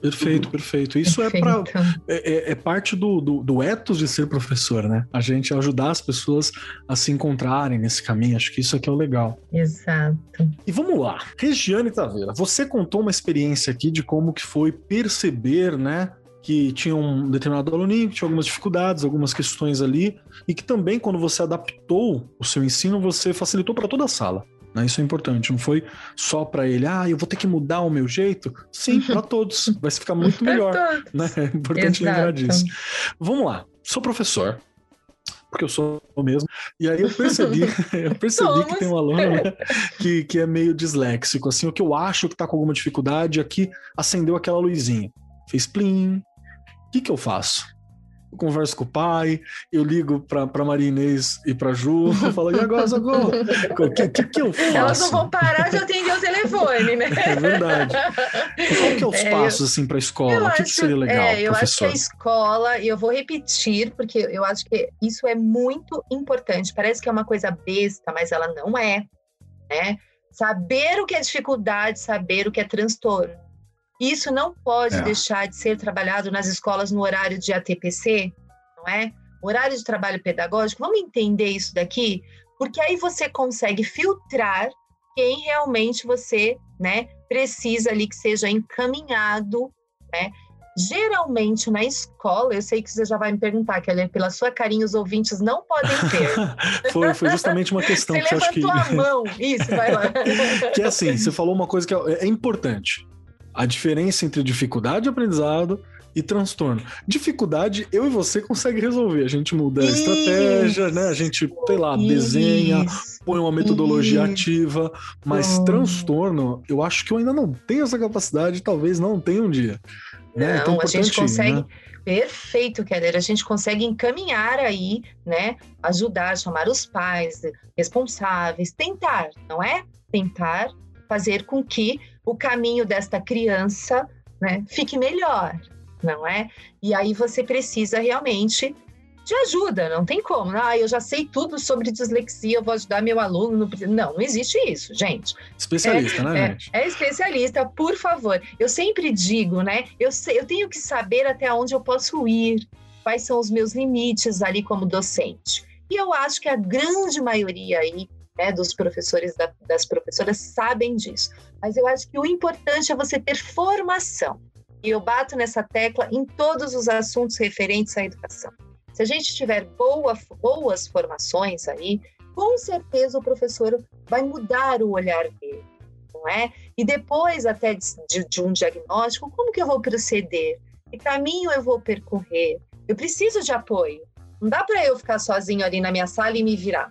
Perfeito, perfeito. Isso perfeito. é para é, é, é, parte do, do, do ethos de ser professor, né? A gente ajudar as pessoas a se encontrarem nesse caminho. Acho que isso aqui é o legal. Exato. E vamos lá, Regiane Taveira, você contou uma experiência aqui de como que foi perceber, né? que tinha um determinado aluninho que tinha algumas dificuldades, algumas questões ali, e que também, quando você adaptou o seu ensino, você facilitou para toda a sala. Né? Isso é importante. Não foi só para ele, ah, eu vou ter que mudar o meu jeito. Sim, para todos. Vai ficar muito melhor. né? É importante Exato. lembrar disso. Vamos lá. Sou professor. Porque eu sou mesmo. E aí eu percebi, eu percebi que tem um aluno né, que, que é meio disléxico. Assim, o que eu acho que tá com alguma dificuldade aqui, acendeu aquela luzinha. Fez plim. O que, que eu faço? Eu converso com o pai, eu ligo pra, pra Maria Inês e pra Ju, eu falo, e agora, Zagô? O que, que, que, eu faço? Elas não vão parar de atender o telefone, né? É verdade. Qual que é os é, passos, assim, pra escola? O que, que, seria legal, é, eu professor? acho que a escola, e eu vou repetir, porque eu acho que isso é muito importante. Parece que é uma coisa besta, mas ela não é, né? Saber o que é dificuldade, saber o que é transtorno isso não pode é. deixar de ser trabalhado nas escolas no horário de ATPC, não é? Horário de trabalho pedagógico. Vamos entender isso daqui, porque aí você consegue filtrar quem realmente você, né, precisa ali que seja encaminhado, né? Geralmente na escola, eu sei que você já vai me perguntar, Kelly, pela sua carinha, os ouvintes não podem ter. foi, foi justamente uma questão você que levantou acho que. a mão, isso, vai lá. que é assim, você falou uma coisa que é, é importante a diferença entre dificuldade de aprendizado e transtorno. Dificuldade, eu e você consegue resolver. A gente muda a estratégia, né? A gente, sei lá, isso, desenha, põe uma metodologia isso. ativa. Mas transtorno, eu acho que eu ainda não tenho essa capacidade, talvez não tenha um dia. Né? Não, então, a gente consegue. Né? Perfeito, Keller. A gente consegue encaminhar aí, né? Ajudar, chamar os pais responsáveis, tentar, não é? Tentar fazer com que o caminho desta criança né, fique melhor, não é? E aí você precisa realmente de ajuda, não tem como. Ah, eu já sei tudo sobre dislexia, eu vou ajudar meu aluno. No... Não, não existe isso, gente. Especialista, é, né, é, gente? É, especialista, por favor. Eu sempre digo, né? Eu, sei, eu tenho que saber até onde eu posso ir, quais são os meus limites ali como docente. E eu acho que a grande maioria aí né, dos professores, da, das professoras sabem disso. Mas eu acho que o importante é você ter formação. E eu bato nessa tecla em todos os assuntos referentes à educação. Se a gente tiver boa, boas formações aí, com certeza o professor vai mudar o olhar dele, não é? E depois até de, de, de um diagnóstico, como que eu vou proceder? Que caminho eu vou percorrer? Eu preciso de apoio. Não dá para eu ficar sozinho ali na minha sala e me virar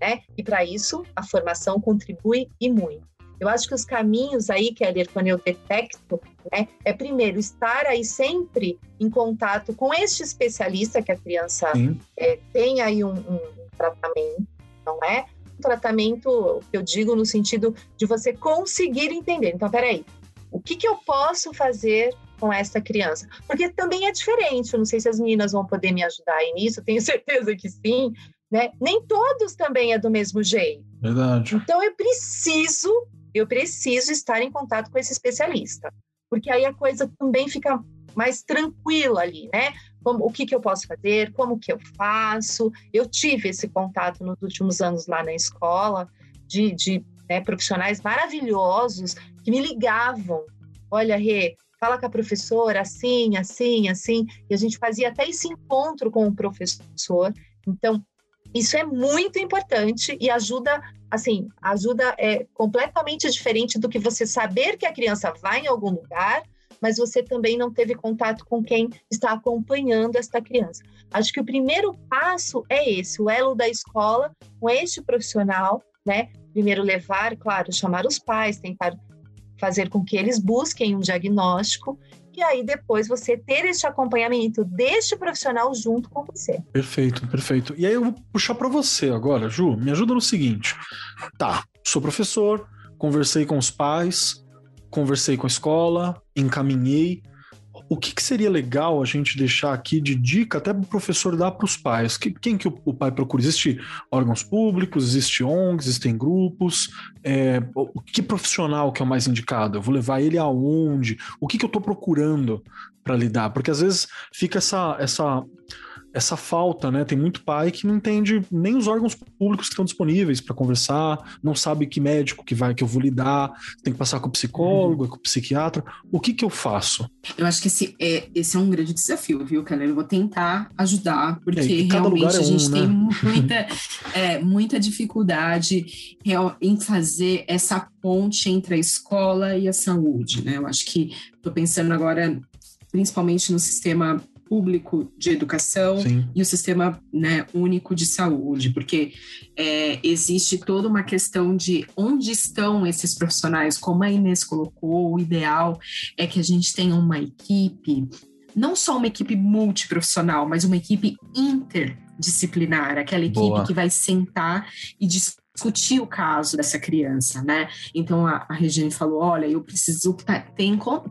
né? E para isso, a formação contribui e muito. Eu acho que os caminhos aí, Keller, quando eu detecto, né, é primeiro estar aí sempre em contato com este especialista que a criança é, tem aí um, um tratamento, não é? Um tratamento, eu digo no sentido de você conseguir entender. Então, peraí, o que, que eu posso fazer com essa criança? Porque também é diferente, eu não sei se as meninas vão poder me ajudar aí nisso, tenho certeza que sim, né? Nem todos também é do mesmo jeito. Verdade. Então eu preciso, eu preciso estar em contato com esse especialista, porque aí a coisa também fica mais tranquila ali, né? Como, o que, que eu posso fazer, como que eu faço. Eu tive esse contato nos últimos anos lá na escola, de, de né, profissionais maravilhosos que me ligavam. Olha, Rê, fala com a professora assim, assim, assim. E a gente fazia até esse encontro com o professor. Então, isso é muito importante e ajuda, assim, ajuda é completamente diferente do que você saber que a criança vai em algum lugar, mas você também não teve contato com quem está acompanhando esta criança. Acho que o primeiro passo é esse, o elo da escola com este profissional, né? Primeiro levar, claro, chamar os pais, tentar fazer com que eles busquem um diagnóstico e aí depois você ter esse acompanhamento deste profissional junto com você. Perfeito, perfeito. E aí eu vou puxar para você agora, Ju, me ajuda no seguinte. Tá, sou professor, conversei com os pais, conversei com a escola, encaminhei o que, que, seria legal a gente deixar aqui de dica até para o professor dar para os pais? Que, quem que o, o, pai procura? Existem órgãos públicos, existe ONGs, existem grupos? É, o que profissional que é o mais indicado? Eu vou levar ele aonde? O que, que eu estou procurando para lidar? Porque às vezes fica essa, essa essa falta, né? Tem muito pai que não entende nem os órgãos públicos que estão disponíveis para conversar, não sabe que médico que vai que eu vou lidar, tem que passar com o psicólogo, uhum. com o psiquiatra. O que que eu faço? Eu acho que esse é, esse é um grande desafio, viu, Keller? Eu vou tentar ajudar, porque é, realmente é a gente né? tem muita, é, muita dificuldade em fazer essa ponte entre a escola e a saúde, né? Eu acho que estou pensando agora principalmente no sistema público de educação Sim. e o sistema né, único de saúde, porque é, existe toda uma questão de onde estão esses profissionais, como a Inês colocou, o ideal é que a gente tenha uma equipe, não só uma equipe multiprofissional, mas uma equipe interdisciplinar, aquela equipe Boa. que vai sentar e discutir discutir o caso dessa criança, né? Então a, a Regiane falou: olha, eu preciso estar tá,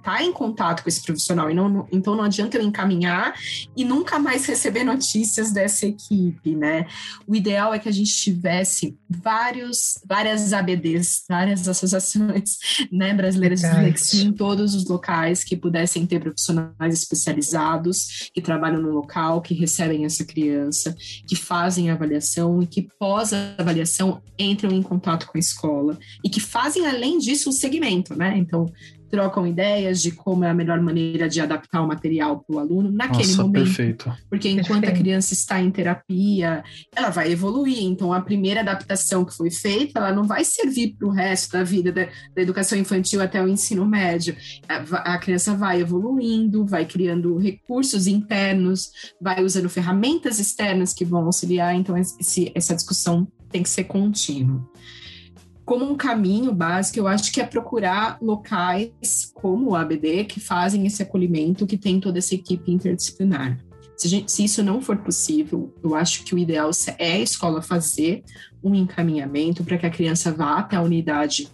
tá em contato com esse profissional, e não, não, então não adianta eu encaminhar e nunca mais receber notícias dessa equipe, né? O ideal é que a gente tivesse vários, várias ABDs, várias associações né, brasileiras de dislexia em todos os locais que pudessem ter profissionais especializados que trabalham no local, que recebem essa criança, que fazem avaliação e que pós-avaliação entram em contato com a escola e que fazem, além disso, o segmento, né? Então, trocam ideias de como é a melhor maneira de adaptar o material para o aluno naquele Nossa, momento. Perfeito. Porque enquanto perfeito. a criança está em terapia, ela vai evoluir. Então, a primeira adaptação que foi feita, ela não vai servir para o resto da vida da, da, educação infantil até o ensino médio. A, a criança vai evoluindo, vai criando recursos internos, vai usando ferramentas externas que vão auxiliar. Então, esse, essa discussão tem que ser contínuo. Como um caminho básico, eu acho que é procurar locais como o ABD que fazem esse acolhimento, que tem toda essa equipe interdisciplinar. Se, gente, se, isso não for possível, eu acho que o ideal é a escola fazer um encaminhamento para que a criança vá até a unidade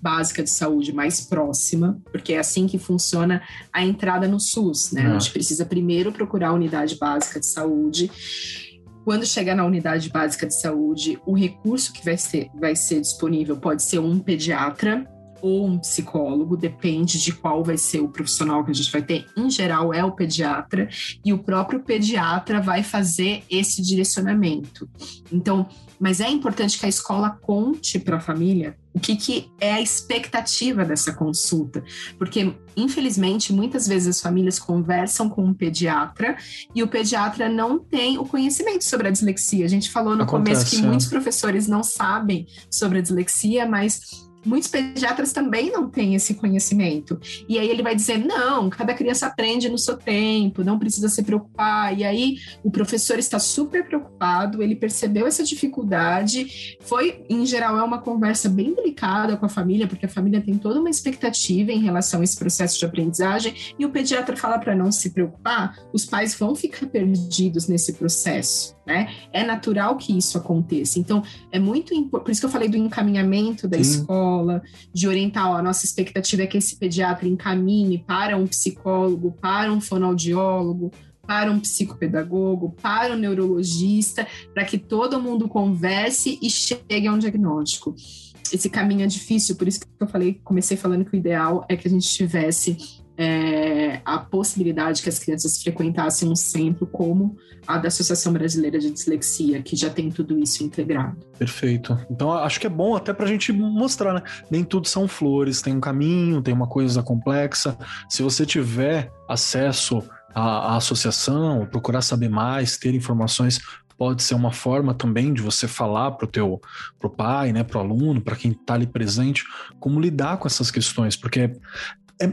básica de saúde mais próxima, porque é assim que funciona a entrada no SUS, né? A gente precisa primeiro procurar a unidade básica de saúde quando chegar na unidade básica de saúde, o recurso que vai ser, vai ser disponível pode ser um pediatra ou um psicólogo, depende de qual vai ser o profissional que a gente vai ter. Em geral, é o pediatra, e o próprio pediatra vai fazer esse direcionamento. Então, mas é importante que a escola conte para a família o que, que é a expectativa dessa consulta, porque infelizmente muitas vezes as famílias conversam com um pediatra e o pediatra não tem o conhecimento sobre a dislexia. A gente falou no Acontece, começo que é. muitos professores não sabem sobre a dislexia, mas muitos pediatras também não têm esse conhecimento. E aí ele vai dizer: não, cada criança aprende no seu tempo, não precisa se preocupar. E aí o professor está super preocupado, ele percebeu essa dificuldade. Foi, em geral, é uma conversa bem delicada com a família, porque a família tem toda uma expectativa em relação a esse processo de aprendizagem, e o pediatra fala para não se preocupar, os pais vão ficar perdidos nesse processo. Né? É natural que isso aconteça. Então, é muito importante, por isso que eu falei do encaminhamento da Sim. escola, de orientar, ó, a nossa expectativa é que esse pediatra encaminhe para um psicólogo, para um fonoaudiólogo, para um psicopedagogo, para um neurologista, para que todo mundo converse e chegue a um diagnóstico. Esse caminho é difícil, por isso que eu falei, comecei falando que o ideal é que a gente tivesse é, a possibilidade que as crianças frequentassem um centro como a da Associação Brasileira de Dislexia, que já tem tudo isso integrado. Perfeito. Então acho que é bom até para a gente mostrar, né? Nem tudo são flores, tem um caminho, tem uma coisa complexa. Se você tiver acesso à, à associação, procurar saber mais, ter informações, pode ser uma forma também de você falar para o teu pro pai, né, para o aluno, para quem está ali presente, como lidar com essas questões, porque é,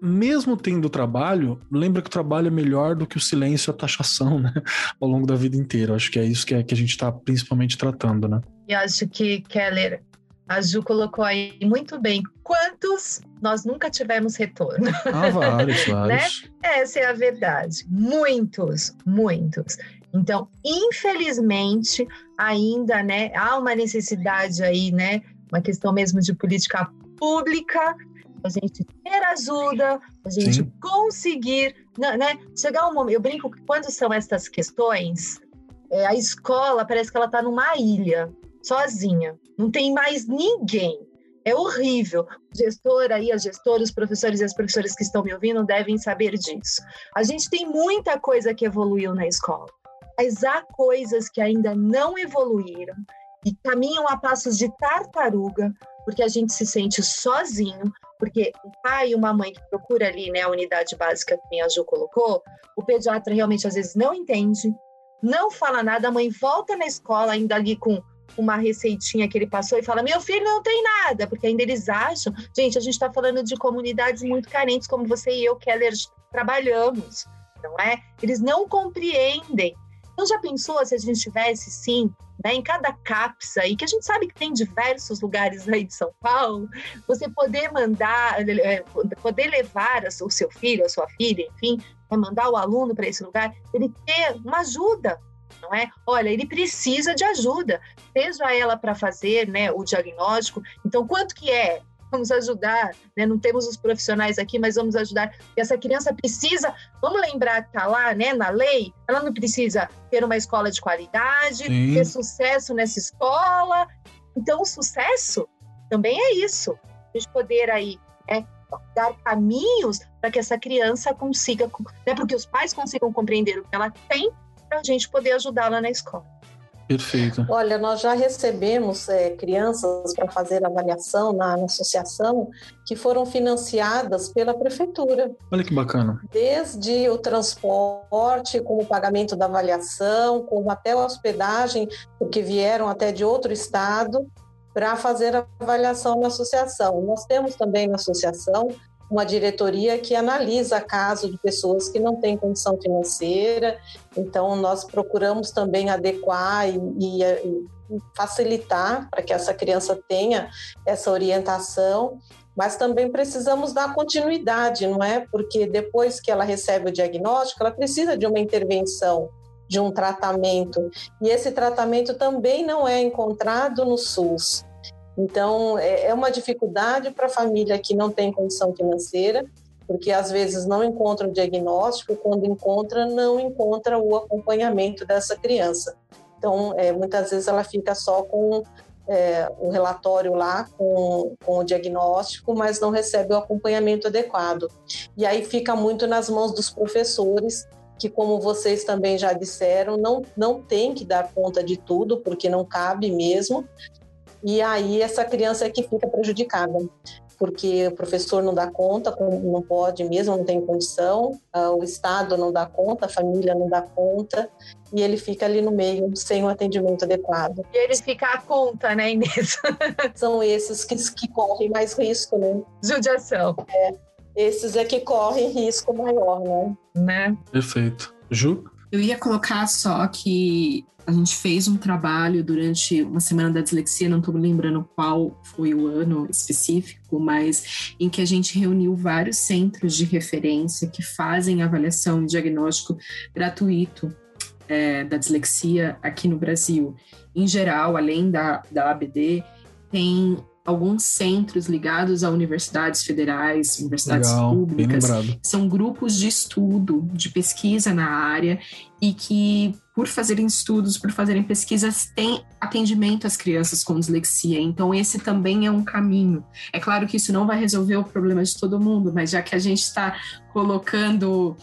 mesmo tendo trabalho, lembra que o trabalho é melhor do que o silêncio e a taxação, né? Ao longo da vida inteira. Acho que é isso que, é, que a gente está principalmente tratando, né? E acho que, Keller, a Ju colocou aí muito bem. Quantos nós nunca tivemos retorno? Ah, vários, vários. né? Essa é a verdade. Muitos, muitos. Então, infelizmente, ainda, né, há uma necessidade aí, né, uma questão mesmo de política pública a gente ter ajuda, a gente Sim. conseguir, né, né? Chegar um momento, eu brinco que quando são essas questões, é, a escola parece que ela está numa ilha, sozinha, não tem mais ninguém. É horrível. O gestor aí, as gestoras, os professores e as professoras que estão me ouvindo devem saber disso. A gente tem muita coisa que evoluiu na escola, mas há coisas que ainda não evoluíram e caminham a passos de tartaruga, porque a gente se sente sozinho, porque um pai e uma mãe que procura ali, né, a unidade básica que a Ju colocou, o pediatra realmente às vezes não entende, não fala nada, a mãe volta na escola ainda ali com uma receitinha que ele passou e fala: Meu filho não tem nada, porque ainda eles acham. Gente, a gente está falando de comunidades muito carentes, como você e eu, Keller, trabalhamos, não é? Eles não compreendem. Então, já pensou se a gente tivesse, sim, né, em cada CAPS aí, que a gente sabe que tem diversos lugares aí de São Paulo, você poder mandar, é, poder levar o seu filho, a sua filha, enfim, né, mandar o aluno para esse lugar, ele ter uma ajuda, não é? Olha, ele precisa de ajuda, seja ela para fazer né, o diagnóstico. Então, quanto que é? Vamos ajudar, né? Não temos os profissionais aqui, mas vamos ajudar. E essa criança precisa, vamos lembrar que está lá, né, na lei, ela não precisa ter uma escola de qualidade, Sim. ter sucesso nessa escola. Então, o sucesso também é isso. A gente poder aí, né, dar caminhos para que essa criança consiga, né, para que os pais consigam compreender o que ela tem, para a gente poder ajudá-la na escola. Perfeito. Olha, nós já recebemos é, crianças para fazer avaliação na, na, associação que foram financiadas pela prefeitura. Olha que bacana. Desde o transporte, como o pagamento da avaliação, como até a hospedagem, porque vieram até de outro estado para fazer a avaliação na associação. Nós temos também na associação uma diretoria que analisa caso de pessoas que não têm condição financeira. Então, nós procuramos também adequar e, e, e facilitar para que essa criança tenha essa orientação, mas também precisamos dar continuidade, não é? Porque depois que ela recebe o diagnóstico, ela precisa de uma intervenção, de um tratamento, e esse tratamento também não é encontrado no SUS. Então, é, é uma dificuldade para a família que não tem condição financeira, porque às vezes não encontra o diagnóstico, quando encontra, não encontra o acompanhamento dessa criança. Então, é, muitas vezes ela fica só com é, o relatório lá, com, com o diagnóstico, mas não recebe o acompanhamento adequado. E aí fica muito nas mãos dos professores, que, como vocês também já disseram, não, não tem que dar conta de tudo, porque não cabe mesmo, e aí essa criança é que fica prejudicada. porque o professor não dá conta, não pode mesmo, não tem condição, uh, o Estado não dá conta, a família não dá conta, e ele fica ali no meio sem um atendimento adequado. E ele fica à conta, né, Inês? São esses que, que correm mais risco, né? Judiação. É, esses é que correm risco maior, né? né? Perfeito. Ju? Eu ia colocar só que a gente fez um trabalho durante uma semana da dislexia, não estou me lembrando qual foi o ano específico, mas em que a gente reuniu vários centros de referência que fazem avaliação e diagnóstico gratuito é, da dislexia aqui no Brasil. Em geral, além da, da ABD, tem alguns centros ligados a universidades federais, universidades Legal, públicas, são grupos de estudo, de pesquisa na área e que por fazerem estudos, por fazerem pesquisas, têm atendimento às crianças com dislexia. Então, esse também é um caminho. É claro que isso não vai resolver o problema de todo mundo, mas já que a gente está colocando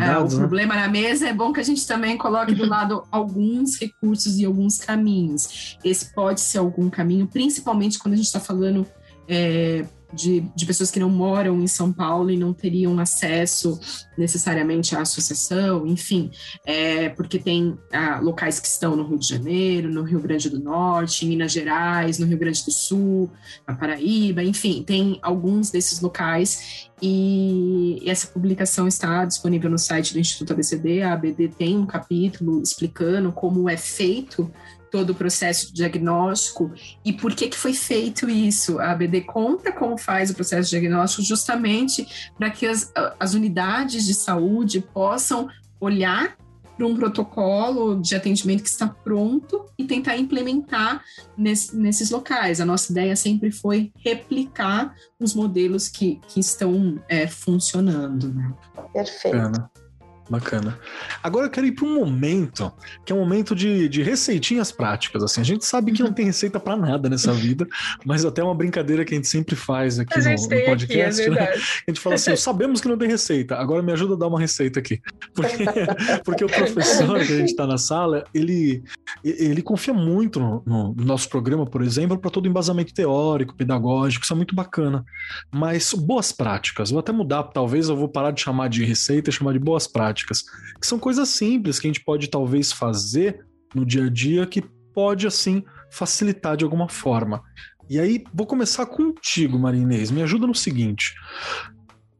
é, o né? problema na mesa, é bom que a gente também coloque do lado alguns recursos e alguns caminhos. Esse pode ser algum caminho, principalmente quando a gente está falando. É, de, de pessoas que não moram em São Paulo e não teriam acesso necessariamente à associação, enfim, é, porque tem ah, locais que estão no Rio de Janeiro, no Rio Grande do Norte, em Minas Gerais, no Rio Grande do Sul, na Paraíba, enfim, tem alguns desses locais e essa publicação está disponível no site do Instituto ABCD. A ABD tem um capítulo explicando como é feito todo o processo de diagnóstico e por que, que foi feito isso. A ABD conta como faz o processo de diagnóstico justamente para que as, as unidades de saúde possam olhar para um protocolo de atendimento que está pronto e tentar implementar nesse, nesses locais. A nossa ideia sempre foi replicar os modelos que, que estão é, funcionando. Né? Perfeito. Bacana. Agora eu quero ir para um momento que é um momento de, de receitinhas práticas. Assim, a gente sabe que não tem receita para nada nessa vida, mas até uma brincadeira que a gente sempre faz aqui no, no, podcast. Aqui, é né? A gente fala assim: sabemos que não tem receita, agora me ajuda a dar uma receita aqui. Porque, porque o professor que a gente está na sala, ele, ele confia muito no, no nosso programa, por exemplo, para todo embasamento teórico, pedagógico, isso é muito bacana. Mas boas práticas, vou até mudar, talvez eu vou parar de chamar de receita e chamar de boas práticas práticas, que são coisas simples que a gente pode talvez fazer no dia a dia que pode assim facilitar de alguma forma. E aí, vou começar contigo, Marinês. Me ajuda no seguinte.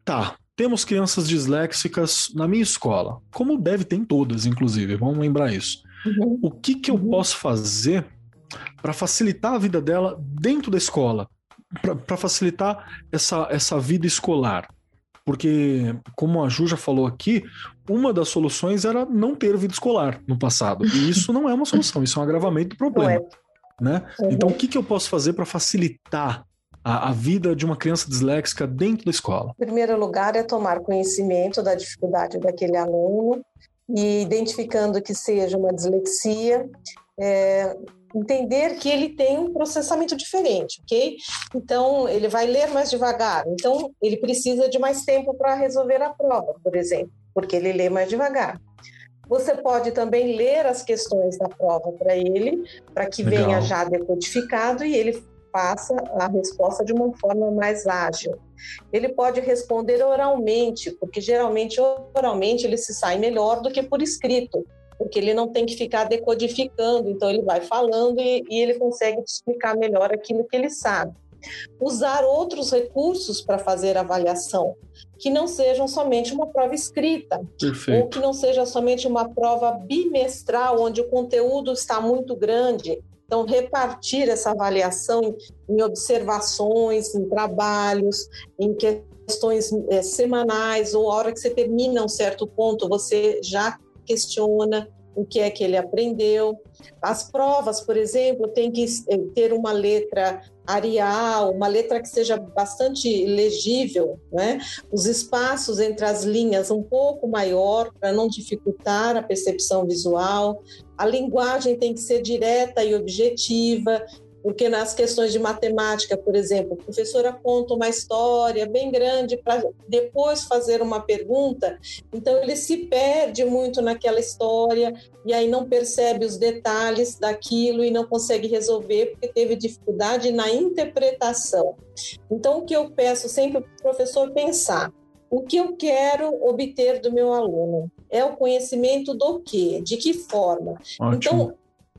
Tá, temos crianças disléxicas na minha escola, como deve ter em todas, inclusive, vamos lembrar isso. Uhum. O que, que eu uhum. posso fazer para facilitar a vida dela dentro da escola? Para facilitar essa, essa vida escolar? Porque, como a Ju já falou aqui, uma das soluções era não ter vida escolar no passado. E isso não é uma solução, isso é um agravamento do problema. É. Né? Uhum. Então, o que, que eu posso fazer para facilitar a, a, vida de uma criança disléxica dentro da escola? Em primeiro lugar, é tomar conhecimento da dificuldade daquele aluno e identificando que seja uma dislexia, é, entender que ele tem um processamento diferente, ok? Então, ele vai ler mais devagar. Então, ele precisa de mais tempo para resolver a prova, por exemplo, porque ele lê mais devagar. Você pode também ler as questões da prova para ele, para que Legal. venha já decodificado e ele faça a resposta de uma forma mais ágil. Ele pode responder oralmente, porque geralmente oralmente ele se sai melhor do que por escrito porque ele não tem que ficar decodificando, então ele vai falando e, e ele consegue explicar melhor aquilo que ele sabe. Usar outros recursos para fazer avaliação, que não sejam somente uma prova escrita, Perfeito. ou que não seja somente uma prova bimestral, onde o conteúdo está muito grande. Então, repartir essa avaliação em observações, em trabalhos, em questões é, semanais, ou a hora que você termina um certo ponto, você já questiona o que é que ele aprendeu. As provas, por exemplo, tem que eh, ter uma letra Arial, uma letra que seja bastante legível, né? Os espaços entre as linhas um pouco maior para não dificultar a percepção visual. A linguagem tem que ser direta e objetiva. Porque nas questões de matemática, por exemplo, a professora conta uma história bem grande para depois fazer uma pergunta, então ele se perde muito naquela história e aí não percebe os detalhes daquilo e não consegue resolver porque teve dificuldade na interpretação. Então, o que eu peço sempre para o professor pensar, o que eu quero obter do meu aluno? É o conhecimento do quê? De que forma? Ótimo. Então,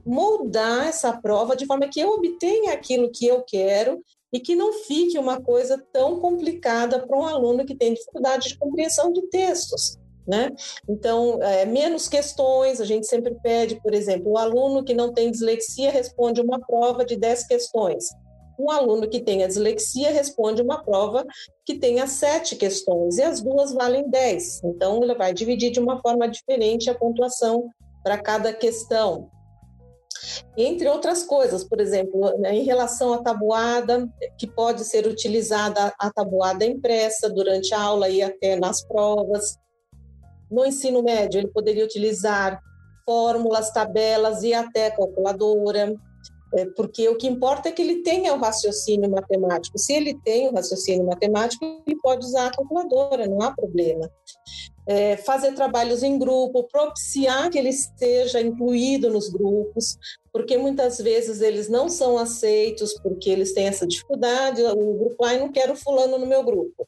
moldar essa prova de forma que eu obtenha aquilo que eu quero e que não fique uma coisa tão complicada para um aluno que tem dificuldade de compreensão de textos. Né? Então, é, menos questões, a gente sempre pede, por exemplo, o aluno que não tem dislexia responde uma prova de 10 questões. Um aluno que tenha dislexia responde uma prova que tenha sete questões, e as duas valem 10. Então, ele vai dividir de uma forma diferente a pontuação para cada questão. Entre outras coisas, por exemplo, né, em relação à tabuada, que pode ser utilizada a tabuada impressa durante a aula e até nas provas. No ensino médio, ele poderia utilizar fórmulas, tabelas e até calculadora, é, porque o que importa é que ele tenha o raciocínio matemático. Se ele tem o raciocínio matemático, ele pode usar a calculadora, não há problema é, fazer trabalhos em grupo, propiciar que ele esteja incluído nos grupos, porque muitas vezes eles não são aceitos porque eles têm essa dificuldade. O grupo, ai, não quero fulano no meu grupo.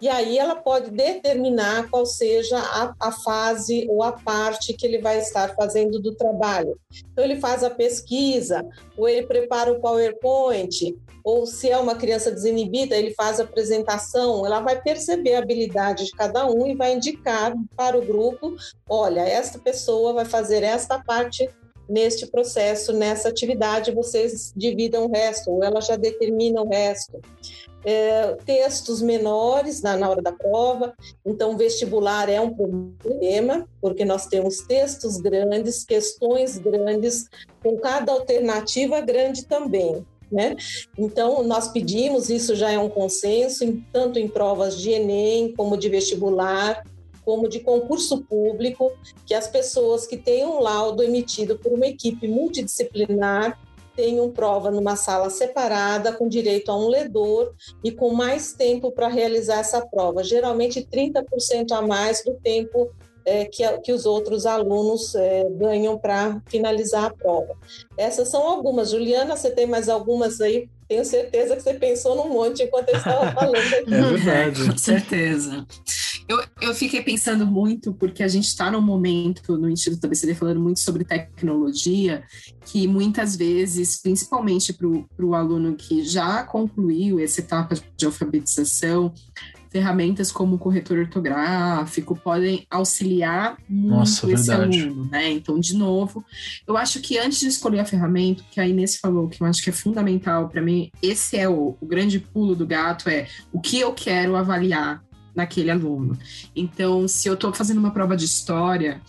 E aí ela pode determinar qual seja a, a, fase ou a parte que ele vai estar fazendo do trabalho. Então ele faz a pesquisa, ou ele prepara o PowerPoint, ou se é uma criança desinibida, ele faz a apresentação, ela vai perceber a habilidade de cada um e vai indicar para o grupo: olha, esta pessoa vai fazer esta parte neste processo, nessa atividade, vocês dividam o resto, ou ela já determina o resto. É, textos menores na, na hora da prova, então vestibular é um problema, porque nós temos textos grandes, questões grandes, com cada alternativa grande também. Né? Então, nós pedimos, isso já é um consenso, tanto em provas de Enem, como de vestibular, como de concurso público, que as pessoas que têm um laudo emitido por uma equipe multidisciplinar tenham prova numa sala separada, com direito a um ledor e com mais tempo para realizar essa prova, geralmente 30% a mais do tempo é, que, que os outros alunos é, ganham para finalizar a prova. Essas são algumas. Juliana, você tem mais algumas aí? Tenho certeza que você pensou num monte enquanto eu estava falando aqui. É verdade. Com certeza. Eu, eu fiquei pensando muito, porque a gente está num momento no Instituto da BCD falando muito sobre tecnologia, que muitas vezes, principalmente para o aluno que já concluiu essa etapa de alfabetização, ferramentas como o corretor ortográfico podem auxiliar muito Nossa, esse verdade. aluno, né? Então, de novo, eu acho que antes de escolher a ferramenta, que a Inês falou, que eu acho que é fundamental para mim, esse é o, o grande pulo do gato, é o que eu quero avaliar naquele aluno. Então, se eu estou fazendo uma prova de história,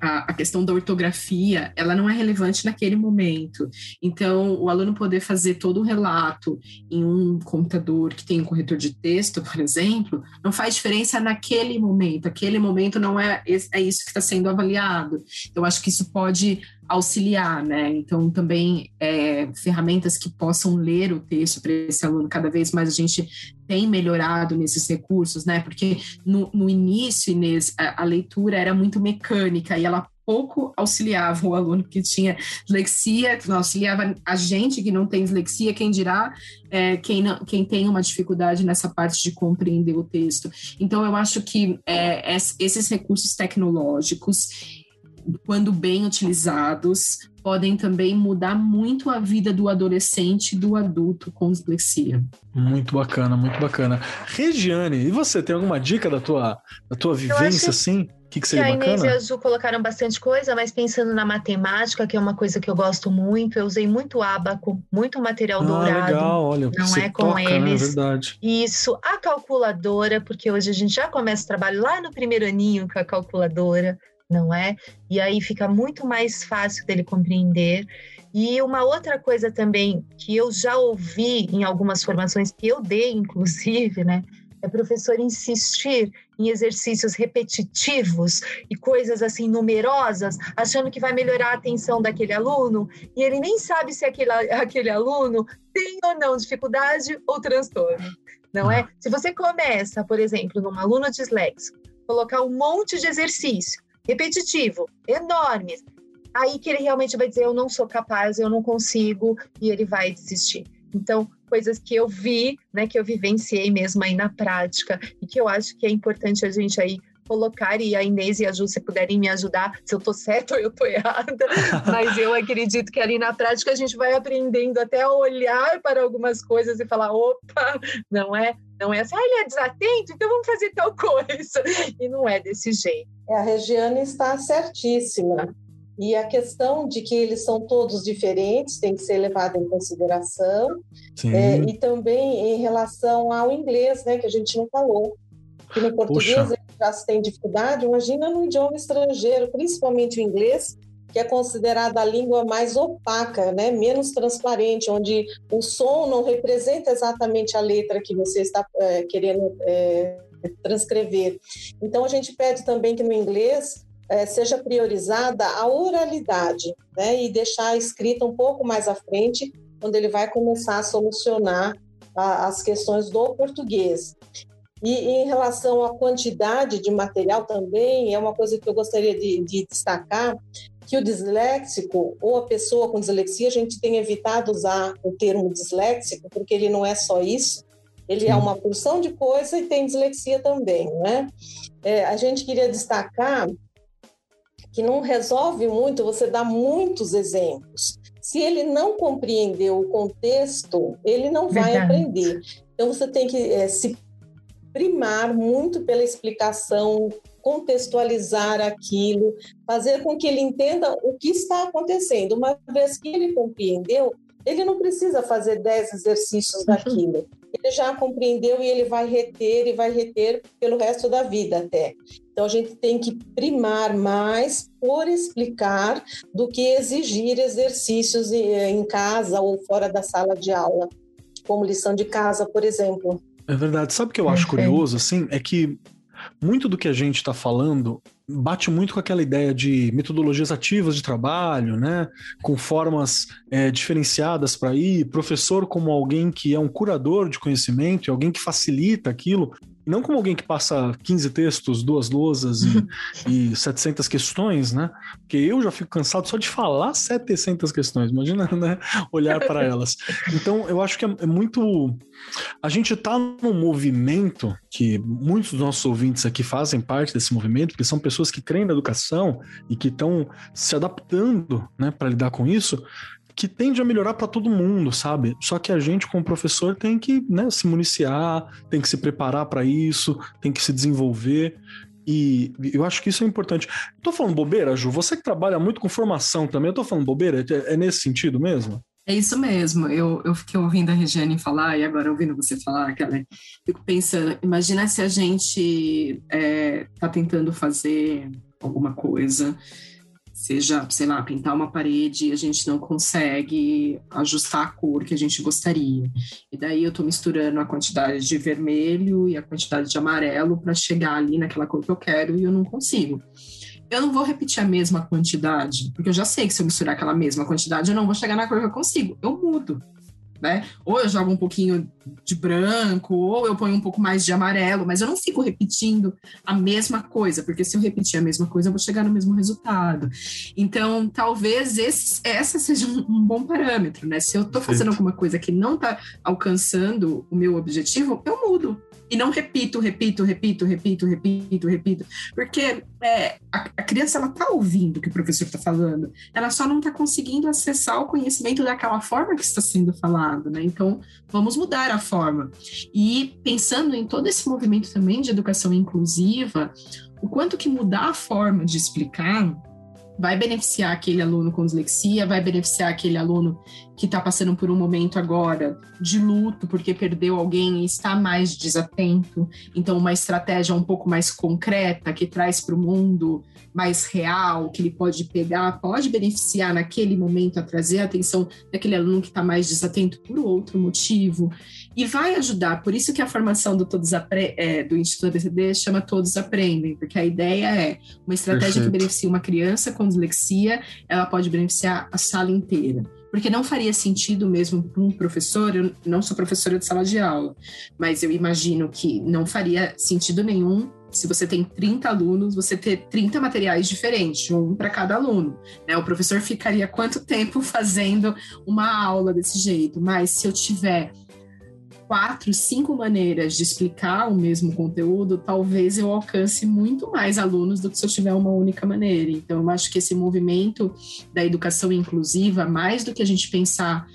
a, questão da ortografia, ela não é relevante naquele momento. Então, o aluno poder fazer todo o relato em um computador que tem um corretor de texto, por exemplo, não faz diferença naquele momento. Aquele momento não é, é isso que está sendo avaliado. Eu acho que isso pode auxiliar, né? Então, também é, ferramentas que possam ler o texto para esse aluno. Cada vez mais a gente tem melhorado nesses recursos, né? Porque no, no início, Inês, a, a leitura era muito mecânica e ela pouco auxiliava o aluno que tinha dislexia, não auxiliava a gente que não tem dislexia, quem dirá é, quem, não, quem tem uma dificuldade nessa parte de compreender o texto. Então, eu acho que é, esses recursos tecnológicos quando bem utilizados, podem também mudar muito a vida do adolescente e do adulto com dislexia. Muito bacana, muito bacana. Regiane, e você tem alguma dica da tua, da tua vivência, assim? O que, que seria que a Inês e a Ju colocaram bastante coisa, mas pensando na matemática, que é uma coisa que eu gosto muito, eu usei muito ábaco, muito material ah, dourado. Legal, olha, não é com toca, eles. Né? É verdade. Isso, a calculadora, porque hoje a gente já começa o trabalho lá no primeiro aninho com a calculadora não é? E aí fica muito mais fácil dele compreender. E uma outra coisa também que eu já ouvi em algumas formações que eu dei, inclusive, né? é professor insistir em exercícios repetitivos e coisas assim numerosas, achando que vai melhorar a atenção daquele aluno, e ele nem sabe se aquele, aquele aluno tem ou não dificuldade ou transtorno, não é? Se você começa, por exemplo, num aluno disléxico, colocar um monte de exercício repetitivo, enormes, aí que ele realmente vai dizer eu não sou capaz, eu não consigo e ele vai desistir. Então, coisas que eu vi, né, que eu vivenciei mesmo aí na prática e que eu acho que é importante a gente aí colocar e a Inês e a Ju se puderem me ajudar, se eu tô certa ou eu tô errada, mas eu acredito que ali na prática a gente vai aprendendo até a olhar para algumas coisas e falar, opa, não é, não é assim, ah, ele é desatento, então vamos fazer tal coisa, e não é desse jeito. É, a Regiane está certíssima. E a questão de que eles são todos diferentes tem que ser levada em consideração. É, e também em relação ao inglês, né, que a gente não falou. Que no português já se tem dificuldade, imagina no idioma estrangeiro, principalmente o inglês, que é considerada a língua mais opaca, né, menos transparente, onde o som não representa exatamente a letra que você está é, querendo é, transcrever. Então, a gente pede também que no inglês é, seja priorizada a oralidade, né, e deixar a escrita um pouco mais à frente, quando ele vai começar a solucionar a, as questões do português. E, em relação à quantidade de material também, é uma coisa que eu gostaria de, de destacar, que o disléxico ou a pessoa com dislexia, a gente tem evitado usar o termo disléxico, porque ele não é só isso, ele é uma porção de coisa e tem dislexia também, né? É, a gente queria destacar que não resolve muito você dar muitos exemplos. Se ele não compreendeu o contexto, ele não vai Verdade. aprender. Então você tem que é, se primar muito pela explicação, contextualizar aquilo, fazer com que ele entenda o que está acontecendo. Uma vez que ele compreendeu, ele não precisa fazer 10 exercícios uhum. daquilo. Ele já compreendeu e ele vai reter e vai reter pelo resto da vida até. Então a gente tem que primar mais por explicar do que exigir exercícios em casa ou fora da sala de aula, como lição de casa, por exemplo. É verdade. Sabe o que eu acho curioso, assim? É que muito do que a gente está falando bate muito com aquela ideia de metodologias ativas de trabalho, né? Com formas é, diferenciadas para ir, professor como alguém que é um curador de conhecimento, alguém que facilita aquilo. E não como alguém que passa 15 textos, duas lousas e, e 700 questões, né? Porque eu já fico cansado só de falar 700 questões, imagina, né? Olhar para elas. Então, eu acho que é, é muito. A gente está num movimento que muitos dos nossos ouvintes aqui fazem parte desse movimento, porque são pessoas que creem na educação e que estão se adaptando né, para lidar com isso que tende a melhorar para todo mundo, sabe? Só que a gente, como professor, tem que né, se municiar, tem que se preparar para isso, tem que se desenvolver. E eu acho que isso é importante. Tô falando bobeira, Ju? Você que trabalha muito com formação também, eu tô falando bobeira? É, é nesse sentido mesmo? É isso mesmo. Eu, eu fiquei ouvindo a Regiane falar e agora ouvindo você falar, aquela, fico pensando, imagina se a gente é, tá tentando fazer alguma coisa seja, sei lá, pintar uma parede e a gente não consegue ajustar a cor que a gente gostaria. E daí eu estou misturando a quantidade de vermelho e a quantidade de amarelo para chegar ali naquela cor que eu quero e eu não consigo. Eu não vou repetir a mesma quantidade, porque eu já sei que se eu misturar aquela mesma quantidade, eu não vou chegar na cor que eu consigo. Eu mudo né? Ou eu jogo um pouquinho de branco, ou eu ponho um pouco mais de amarelo, mas eu não fico repetindo a mesma coisa, porque se eu repetir a mesma coisa, eu vou chegar no mesmo resultado. Então, talvez esse, essa seja um, um bom parâmetro, né? Se eu estou fazendo alguma coisa que não está alcançando o meu objetivo, eu mudo. E não repito, repito, repito, repito, repito, repito. Porque é, a, a, criança, ela tá ouvindo o que o professor está falando. Ela só não está conseguindo acessar o conhecimento daquela forma que está sendo falado, né? Então, vamos mudar a forma. E pensando em todo esse movimento também de educação inclusiva, o quanto que mudar a forma de explicar vai beneficiar aquele aluno com dislexia, vai beneficiar aquele aluno que está passando por um momento agora de luto porque perdeu alguém e está mais desatento. Então, uma estratégia um pouco mais concreta que traz para o mundo mais real, que ele pode pegar, pode beneficiar naquele momento a trazer a atenção daquele aluno que está mais desatento por outro motivo e vai ajudar. Por isso que a formação do Todos Apre é, do Instituto ABCD chama Todos Aprendem, porque a ideia é uma estratégia Perfeito. que beneficia uma criança com dislexia, ela pode beneficiar a sala inteira porque não faria sentido mesmo para um professor, eu não sou professora de sala de aula, mas eu imagino que não faria sentido nenhum se você tem 30 alunos, você ter 30 materiais diferentes, um para cada aluno. Né? O professor ficaria quanto tempo fazendo uma aula desse jeito? Mas se eu tiver quatro, cinco maneiras de explicar o mesmo conteúdo, talvez eu alcance muito mais alunos do que se eu tiver uma única maneira. Então, eu acho que esse movimento da educação inclusiva, mais do que a gente pensar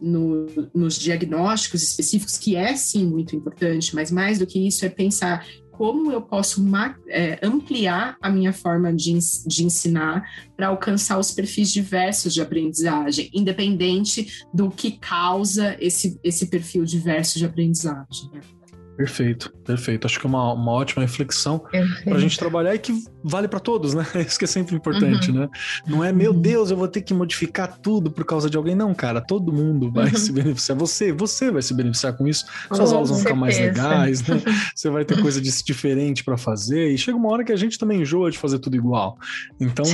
no, nos diagnósticos específicos, que é sim muito importante, mas mais do que isso é pensar como eu posso é, ampliar a minha forma de, de ensinar para alcançar os perfis diversos de aprendizagem, independente do que causa esse, esse perfil diverso de aprendizagem. Perfeito, perfeito. Acho que é uma, uma ótima reflexão para a gente trabalhar e que vale para todos, né? Isso que é sempre importante, uhum. né? Não é, meu uhum. Deus, eu vou ter que modificar tudo por causa de alguém. Não, cara, todo mundo vai uhum. se beneficiar. Você, você vai se beneficiar com isso. Suas com aulas vão ficar mais legais, né? Você vai ter coisa diferente para fazer. E chega uma hora que a gente também enjoa de fazer tudo igual. Então,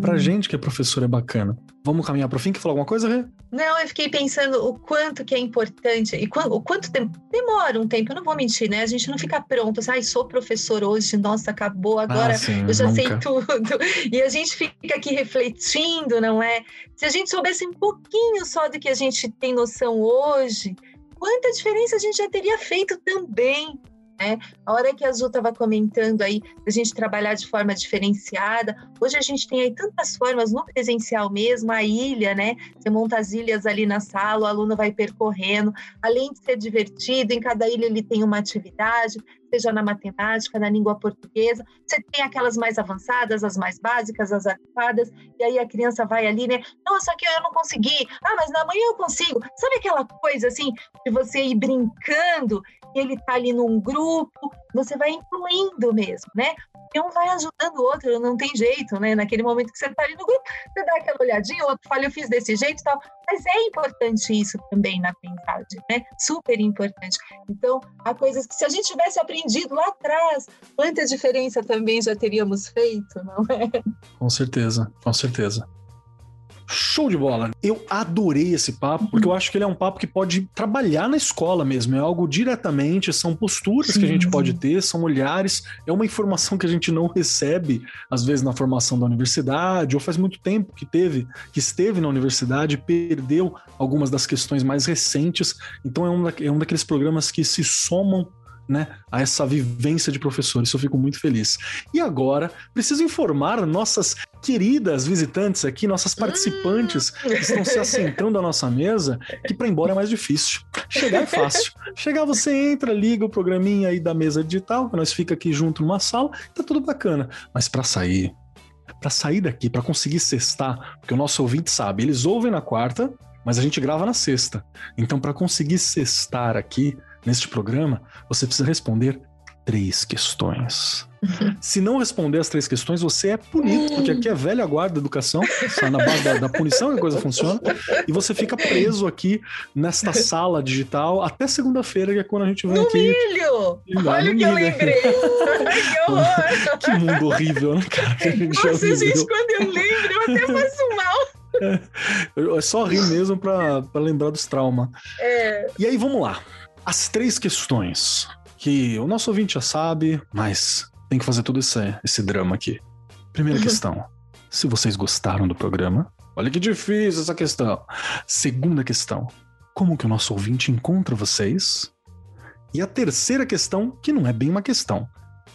para gente que é professor é bacana. Vamos caminhar para o fim? Quer falar alguma coisa, Rê? Não, eu fiquei pensando o quanto que é importante e o quanto tempo demora um tempo. Eu não vou mentir, né? A gente não fica pronto, assim, ai, sou professor hoje, nossa, acabou agora, ah, sim, eu já nunca. sei tudo. E a gente fica aqui refletindo, não é? Se a gente soubesse um pouquinho só do que a gente tem noção hoje, quanta diferença a gente já teria feito também né? A hora que a Azul estava comentando aí a gente trabalhar de forma diferenciada, hoje a gente tem aí tantas formas no presencial mesmo, a ilha, né? Você monta as ilhas ali na sala, o aluno vai percorrendo, além de ser divertido, em cada ilha ele tem uma atividade, seja na matemática, na língua portuguesa. Você tem aquelas mais avançadas, as mais básicas, as adequadas, e aí a criança vai ali, né? Nossa, aqui eu não consegui. Ah, mas na manhã eu consigo. Sabe aquela coisa assim de você ir brincando ele tá ali num grupo, você vai incluindo mesmo, né? E um vai ajudando o outro, não tem jeito, né? Naquele momento que você tá ali no grupo, você dá aquela olhadinha, o outro fala, eu fiz desse jeito e tal. Mas é importante isso também na aprendizagem, né? Super importante. Então, há coisas que se a gente tivesse aprendido lá atrás, quanta diferença também já teríamos feito, não é? Com certeza, com certeza. Show de bola. Eu adorei esse papo, porque eu acho que ele é um papo que pode trabalhar na escola mesmo. É algo diretamente, são posturas Sim. que a gente pode ter, são olhares, é uma informação que a gente não recebe, às vezes, na formação da universidade, ou faz muito tempo que teve, que esteve na universidade, perdeu algumas das questões mais recentes. Então é um, da, é um daqueles programas que se somam né, a essa vivência de professor. Isso eu fico muito feliz. E agora, preciso informar nossas queridas visitantes aqui, nossas participantes que estão se assentando à nossa mesa, que para ir embora é mais difícil. Chegar é fácil. Chegar, você entra, liga o programinha aí da mesa digital, que nós fica aqui junto numa sala, tá tudo bacana. Mas para sair, para sair daqui, para conseguir cestar, porque o nosso ouvinte sabe, eles ouvem na quarta, mas a gente grava na sexta. Então, para conseguir cestar aqui, Neste programa, você precisa responder três questões. Se não responder as três questões, você é punido, porque aqui é velha guarda educação, só na base da, da, punição que a coisa funciona, e você fica preso aqui nesta sala digital até segunda-feira, que é quando a gente vem no aqui. Milho! Olha o que eu lembrei! que horror! que mundo horrível, né, cara? Nossa, gente, quando eu lembro, eu até faço mal. É só rir mesmo pra lembrar dos traumas. É. E aí, vamos lá as três questões que o nosso ouvinte já sabe, mas tem que fazer todo esse, esse drama aqui. Primeira uhum. questão: se vocês gostaram do programa, olha que difícil essa questão. Segunda questão: como que o nosso ouvinte encontra vocês? E a terceira questão, que não é bem uma questão,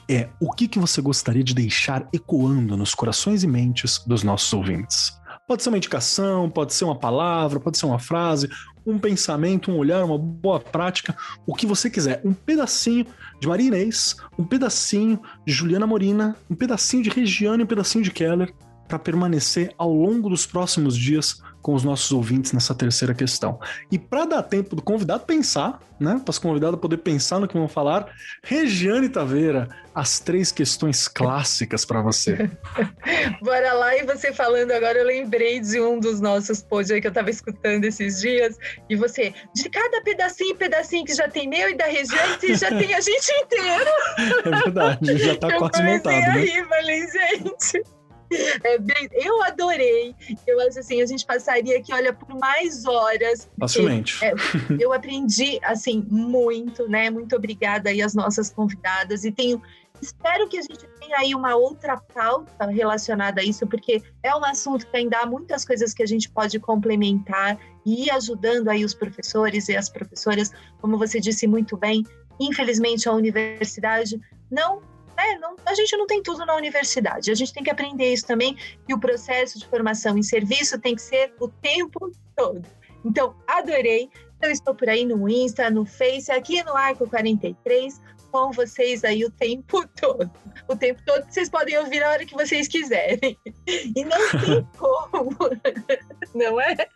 é o que, que você gostaria de deixar ecoando nos corações e mentes dos nossos ouvintes? Pode ser uma indicação, pode ser uma palavra, pode ser uma frase, um pensamento, um olhar, uma boa prática, o que você quiser. Um pedacinho de Maria Inês, um pedacinho de Juliana Morina, um pedacinho de Regiane, um pedacinho de Keller, para permanecer ao longo dos próximos dias com os nossos ouvintes nessa terceira questão. E para dar tempo do convidado pensar, né, para os convidados poder pensar no que vão falar, Regiane Taveira, as três questões clássicas para você. Bora lá, e você falando agora, eu lembrei de um dos nossos posts aí que eu estava escutando esses dias, e você, de cada pedacinho, pedacinho que já tem meu e da Regiane, já tem a gente inteiro. É verdade, já está quase montado. Eu comecei a rir, falei, gente... É bem, eu adorei. Eu acho assim, a gente passaria aqui, olha, por mais horas. Facilmente. É, eu aprendi, assim, muito, né? Muito obrigada aí às nossas convidadas. E tenho. Espero que a gente tenha aí uma outra pauta relacionada a isso, porque é um assunto que ainda há muitas coisas que a gente pode complementar e ir ajudando aí os professores e as professoras, como você disse muito bem. Infelizmente, a universidade não né? Não, a gente não tem tudo na universidade. A gente tem que aprender isso também, que o processo de formação em serviço tem que ser o tempo todo. Então, adorei. Eu estou por aí no Insta, no Face, aqui no Arco 43, com vocês aí o tempo todo. O tempo todo vocês podem ouvir a hora que vocês quiserem. E não tem como, não é?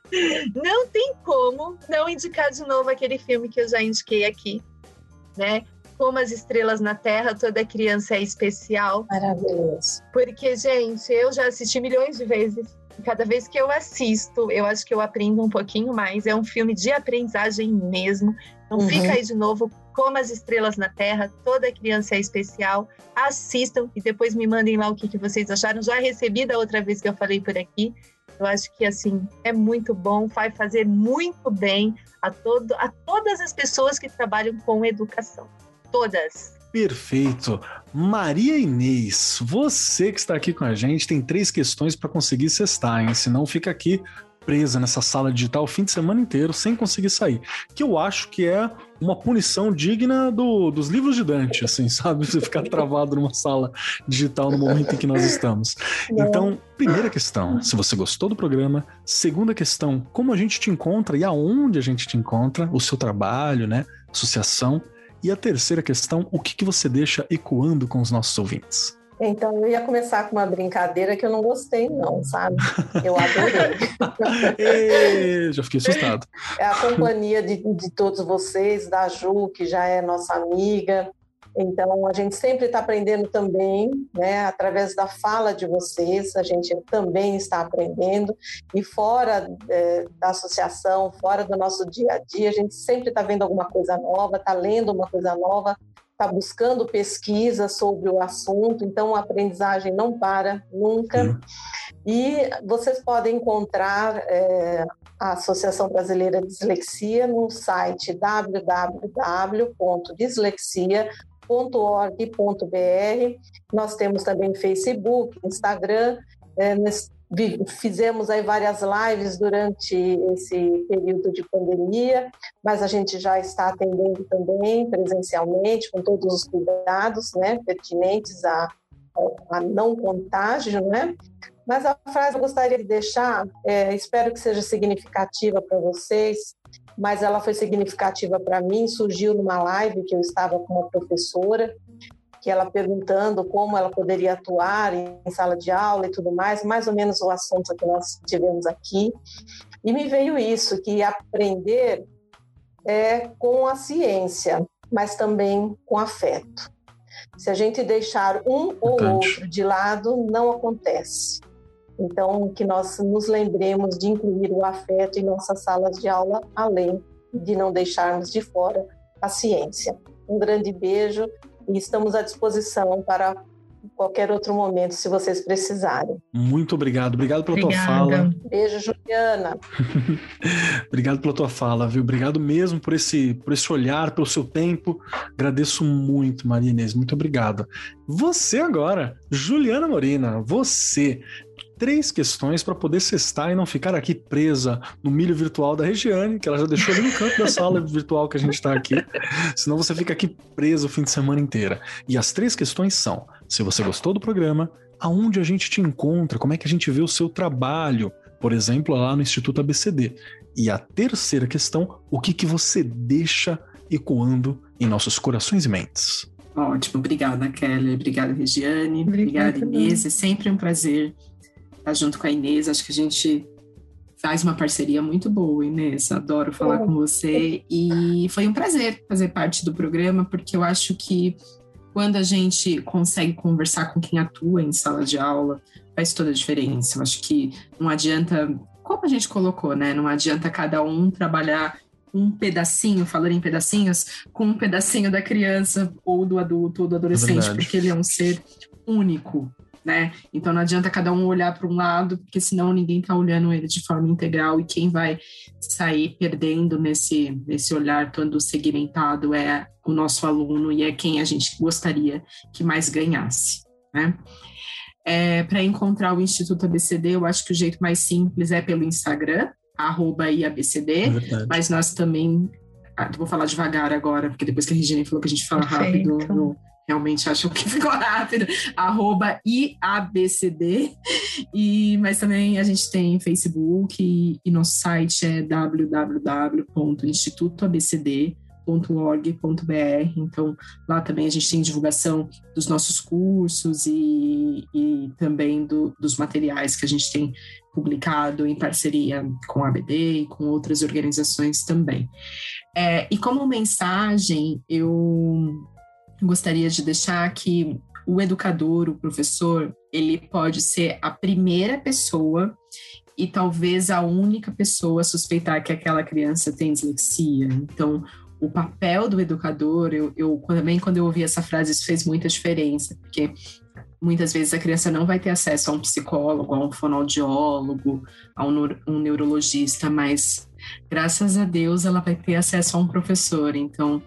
Não tem como não indicar de novo aquele filme que eu já indiquei aqui, né? Como as estrelas na Terra, toda criança é especial. Maravilhoso. Porque, gente, eu já assisti milhões de vezes. Cada vez que eu assisto, eu acho que eu aprendo um pouquinho mais. É um filme de aprendizagem mesmo. Então, uhum. fica aí de novo, como as estrelas na Terra, toda criança é especial. Assistam e depois me mandem lá o que, que vocês acharam. Já recebi da outra vez que eu falei por aqui. Eu acho que assim é muito bom, vai fazer muito bem a, todo, a todas as pessoas que trabalham com educação todas. Perfeito. Maria Inês, você que está aqui com a gente tem três questões para conseguir cestar, hein? Senão fica aqui presa nessa sala digital o fim de semana inteiro sem conseguir sair. Que eu acho que é uma punição digna do, dos livros de Dante, assim, sabe? Você ficar travado numa sala digital no momento em que nós estamos. Então, primeira questão, se você gostou do programa. Segunda questão, como a gente te encontra e aonde a gente te encontra, o seu trabalho, né? Associação. E a terceira questão, o que, que você deixa ecoando com os nossos ouvintes? Então, eu ia começar com uma brincadeira que eu não gostei, não, sabe? Eu adorei. Ei, já fiquei assustado. É a companhia de, de todos vocês, da Ju, que já é nossa amiga, então, a gente sempre está aprendendo também, né, através da fala de vocês, a gente também está aprendendo, e fora é, da associação, fora do nosso dia a dia, a gente sempre está vendo alguma coisa nova, está lendo uma coisa nova, está buscando pesquisa sobre o assunto, então a aprendizagem não para nunca. Sim. E vocês podem encontrar é, a Associação Brasileira de Dislexia no site www.dislexia www.org.br. Nós temos também Facebook, Instagram. É, fizemos aí várias lives durante esse período de pandemia, mas a gente já está atendendo também presencialmente, com todos os cuidados né, pertinentes a, a não contágio, né? Mas a frase que eu gostaria de deixar, é, espero que seja significativa para vocês, mas ela foi significativa para mim. Surgiu numa live que eu estava com uma professora, que ela perguntando como ela poderia atuar em sala de aula e tudo mais, mais ou menos o assunto que nós tivemos aqui. E me veio isso, que aprender é com a ciência, mas também com afeto. Se a gente deixar um ou outro de lado, não acontece. Então, que nós nos lembremos de incluir o afeto em nossas salas de aula, além de não deixarmos de fora a ciência. Um grande beijo e estamos à disposição para qualquer outro momento, se vocês precisarem. Muito obrigado. Obrigado pela Obrigada. tua fala. Beijo, Juliana. obrigado pela tua fala, viu? Obrigado mesmo por esse, por esse olhar, pelo seu tempo. Agradeço muito, Maria Inês. Muito obrigado. Você agora, Juliana Morina, você três questões para poder cestar e não ficar aqui presa no milho virtual da Regiane, que ela já deixou ali no canto da sala virtual que a gente está aqui. Senão você fica aqui preso o fim de semana inteira. E as três questões são: se você gostou do programa, aonde a gente te encontra, como é que a gente vê o seu trabalho, por exemplo, lá no Instituto ABCD. E a terceira questão, o que, que você deixa ecoando em nossos corações e mentes? Ótimo, obrigada, Kelly. Obrigada, Regiane. Obrigada, Inês. É sempre um prazer estar junto com a Inês. Acho que a gente faz uma parceria muito boa, Inês. Adoro falar com você. E foi um prazer fazer parte do programa, porque eu acho que quando a gente consegue conversar com quem atua em sala de aula, faz toda a diferença. Eu acho que não adianta, como a gente colocou, né? Não adianta cada um trabalhar um pedacinho, falando em pedacinhos, com um pedacinho da criança ou do adulto ou do adolescente, é porque ele é um ser único, né? Então não adianta cada um olhar para um lado, porque senão ninguém está olhando ele de forma integral e quem vai sair perdendo nesse, nesse olhar todo segmentado é o nosso aluno e é quem a gente gostaria que mais ganhasse, né? É, para encontrar o Instituto ABCD, eu acho que o jeito mais simples é pelo Instagram, arroba IABCD, é mas nós também, ah, vou falar devagar agora, porque depois que a Regina falou que a gente fala Perfeito. rápido, no, realmente acho que ficou rápido, arroba IABCD, e, mas também a gente tem Facebook e, e nosso site é www.institutoabcd.com org.br. Então, lá também a gente tem divulgação dos nossos cursos e, e também do, dos materiais que a gente tem publicado em parceria com a ABD e com outras organizações também. É, e como mensagem, eu gostaria de deixar que o educador, o professor, ele pode ser a primeira pessoa e talvez a única pessoa a suspeitar que aquela criança tem dislexia. Então, o papel do educador, eu, eu também quando eu ouvi essa frase, isso fez muita diferença, porque muitas vezes a criança não vai ter acesso a um psicólogo, a um fonoaudiólogo, a um, um neurologista, mas graças a Deus ela vai ter acesso a um professor. Então,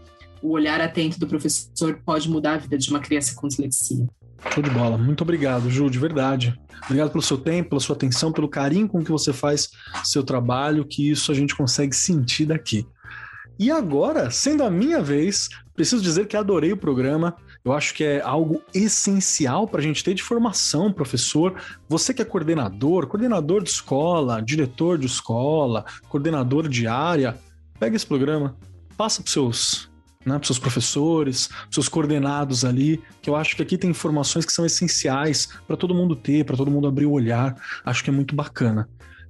o olhar atento do professor pode mudar a vida de uma criança com dislexia. Show de bola. Muito obrigado, Ju, de verdade. Obrigado pelo seu tempo, pela sua atenção, pelo carinho com que você faz seu trabalho, que isso a gente consegue sentir daqui. E agora, sendo a minha vez, preciso dizer que adorei o programa. Eu acho que é algo essencial para a gente ter de formação, professor. Você que é coordenador, coordenador de escola, diretor de escola, coordenador de área, pega esse programa, passa para seus né, para seus professores, seus coordenados ali, que eu acho que aqui tem informações que são essenciais para todo mundo ter, para todo mundo abrir o olhar. Acho que é muito bacana.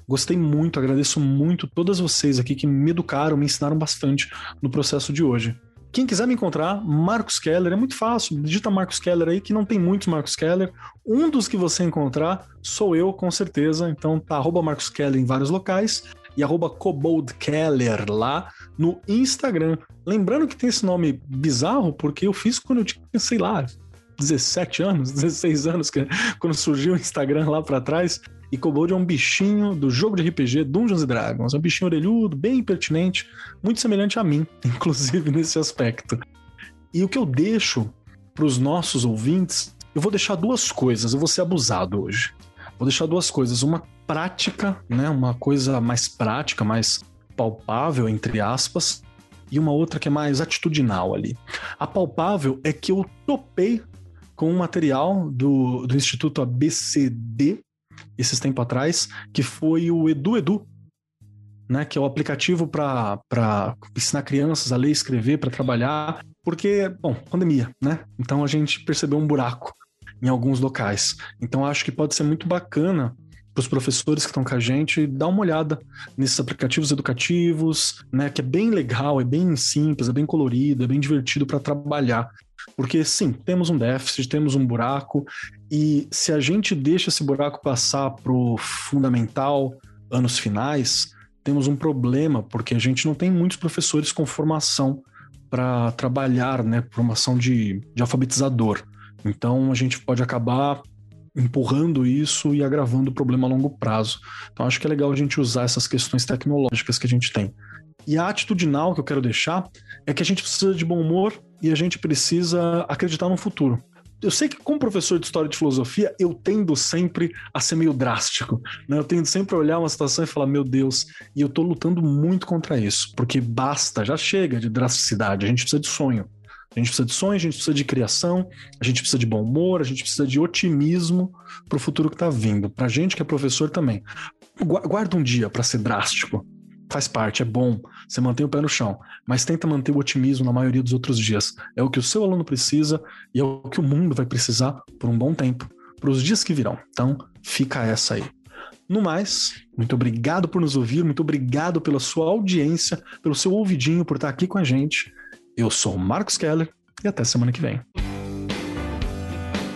Gostei muito, agradeço muito todas vocês aqui que me educaram, me ensinaram bastante no processo de hoje. Quem quiser me encontrar, Marcos Keller, é muito fácil. Digita Marcos Keller aí, que não tem muitos Marcos Keller. Um dos que você encontrar sou eu, com certeza. Então tá arroba Marcos Keller em vários locais e arroba Cobold Keller lá no Instagram. Lembrando que tem esse nome bizarro, porque eu fiz quando eu tinha, sei lá, 17 anos, 16 anos, quando surgiu o Instagram lá para trás. E Kobold é um bichinho do jogo de RPG Dungeons Dragons. É um bichinho orelhudo, bem pertinente, muito semelhante a mim, inclusive nesse aspecto. E o que eu deixo para os nossos ouvintes, eu vou deixar duas coisas. Eu vou ser abusado hoje. Vou deixar duas coisas. Uma prática, né? Uma coisa mais prática, mais palpável, entre aspas, e uma outra que é mais atitudinal ali. A palpável é que eu topei com um material do, do Instituto ABCD, esses tempos atrás, que foi o Edu Edu, né, que é o aplicativo para ensinar crianças a ler e escrever, para trabalhar, porque, bom, pandemia, né? Então a gente percebeu um buraco em alguns locais. Então acho que pode ser muito bacana para os professores que estão com a gente dar uma olhada nesses aplicativos educativos, né, que é bem legal, é bem simples, é bem colorido, é bem divertido para trabalhar. Porque sim, temos um déficit, temos um buraco, e se a gente deixa esse buraco passar para o fundamental, anos finais, temos um problema, porque a gente não tem muitos professores com formação para trabalhar, né? Formação de, de alfabetizador. Então a gente pode acabar empurrando isso e agravando o problema a longo prazo. Então acho que é legal a gente usar essas questões tecnológicas que a gente tem. E a atitudinal que eu quero deixar é que a gente precisa de bom humor e a gente precisa acreditar no futuro. Eu sei que, como professor de história de filosofia, eu tendo sempre a ser meio drástico. Né? Eu tendo sempre a olhar uma situação e falar, meu Deus, e eu tô lutando muito contra isso, porque basta, já chega de drasticidade, a gente precisa de sonho. A gente precisa de sonho, a gente precisa de criação, a gente precisa de bom humor, a gente precisa de otimismo para o futuro que está vindo. Para a gente que é professor também. Guarda um dia para ser drástico, faz parte, é bom, você mantém o pé no chão, mas tenta manter o otimismo na maioria dos outros dias. É o que o seu aluno precisa e é o que o mundo vai precisar por um bom tempo, para os dias que virão. Então, fica essa aí. No mais, muito obrigado por nos ouvir, muito obrigado pela sua audiência, pelo seu ouvidinho, por estar aqui com a gente. Eu sou o Marcos Keller e até semana que vem.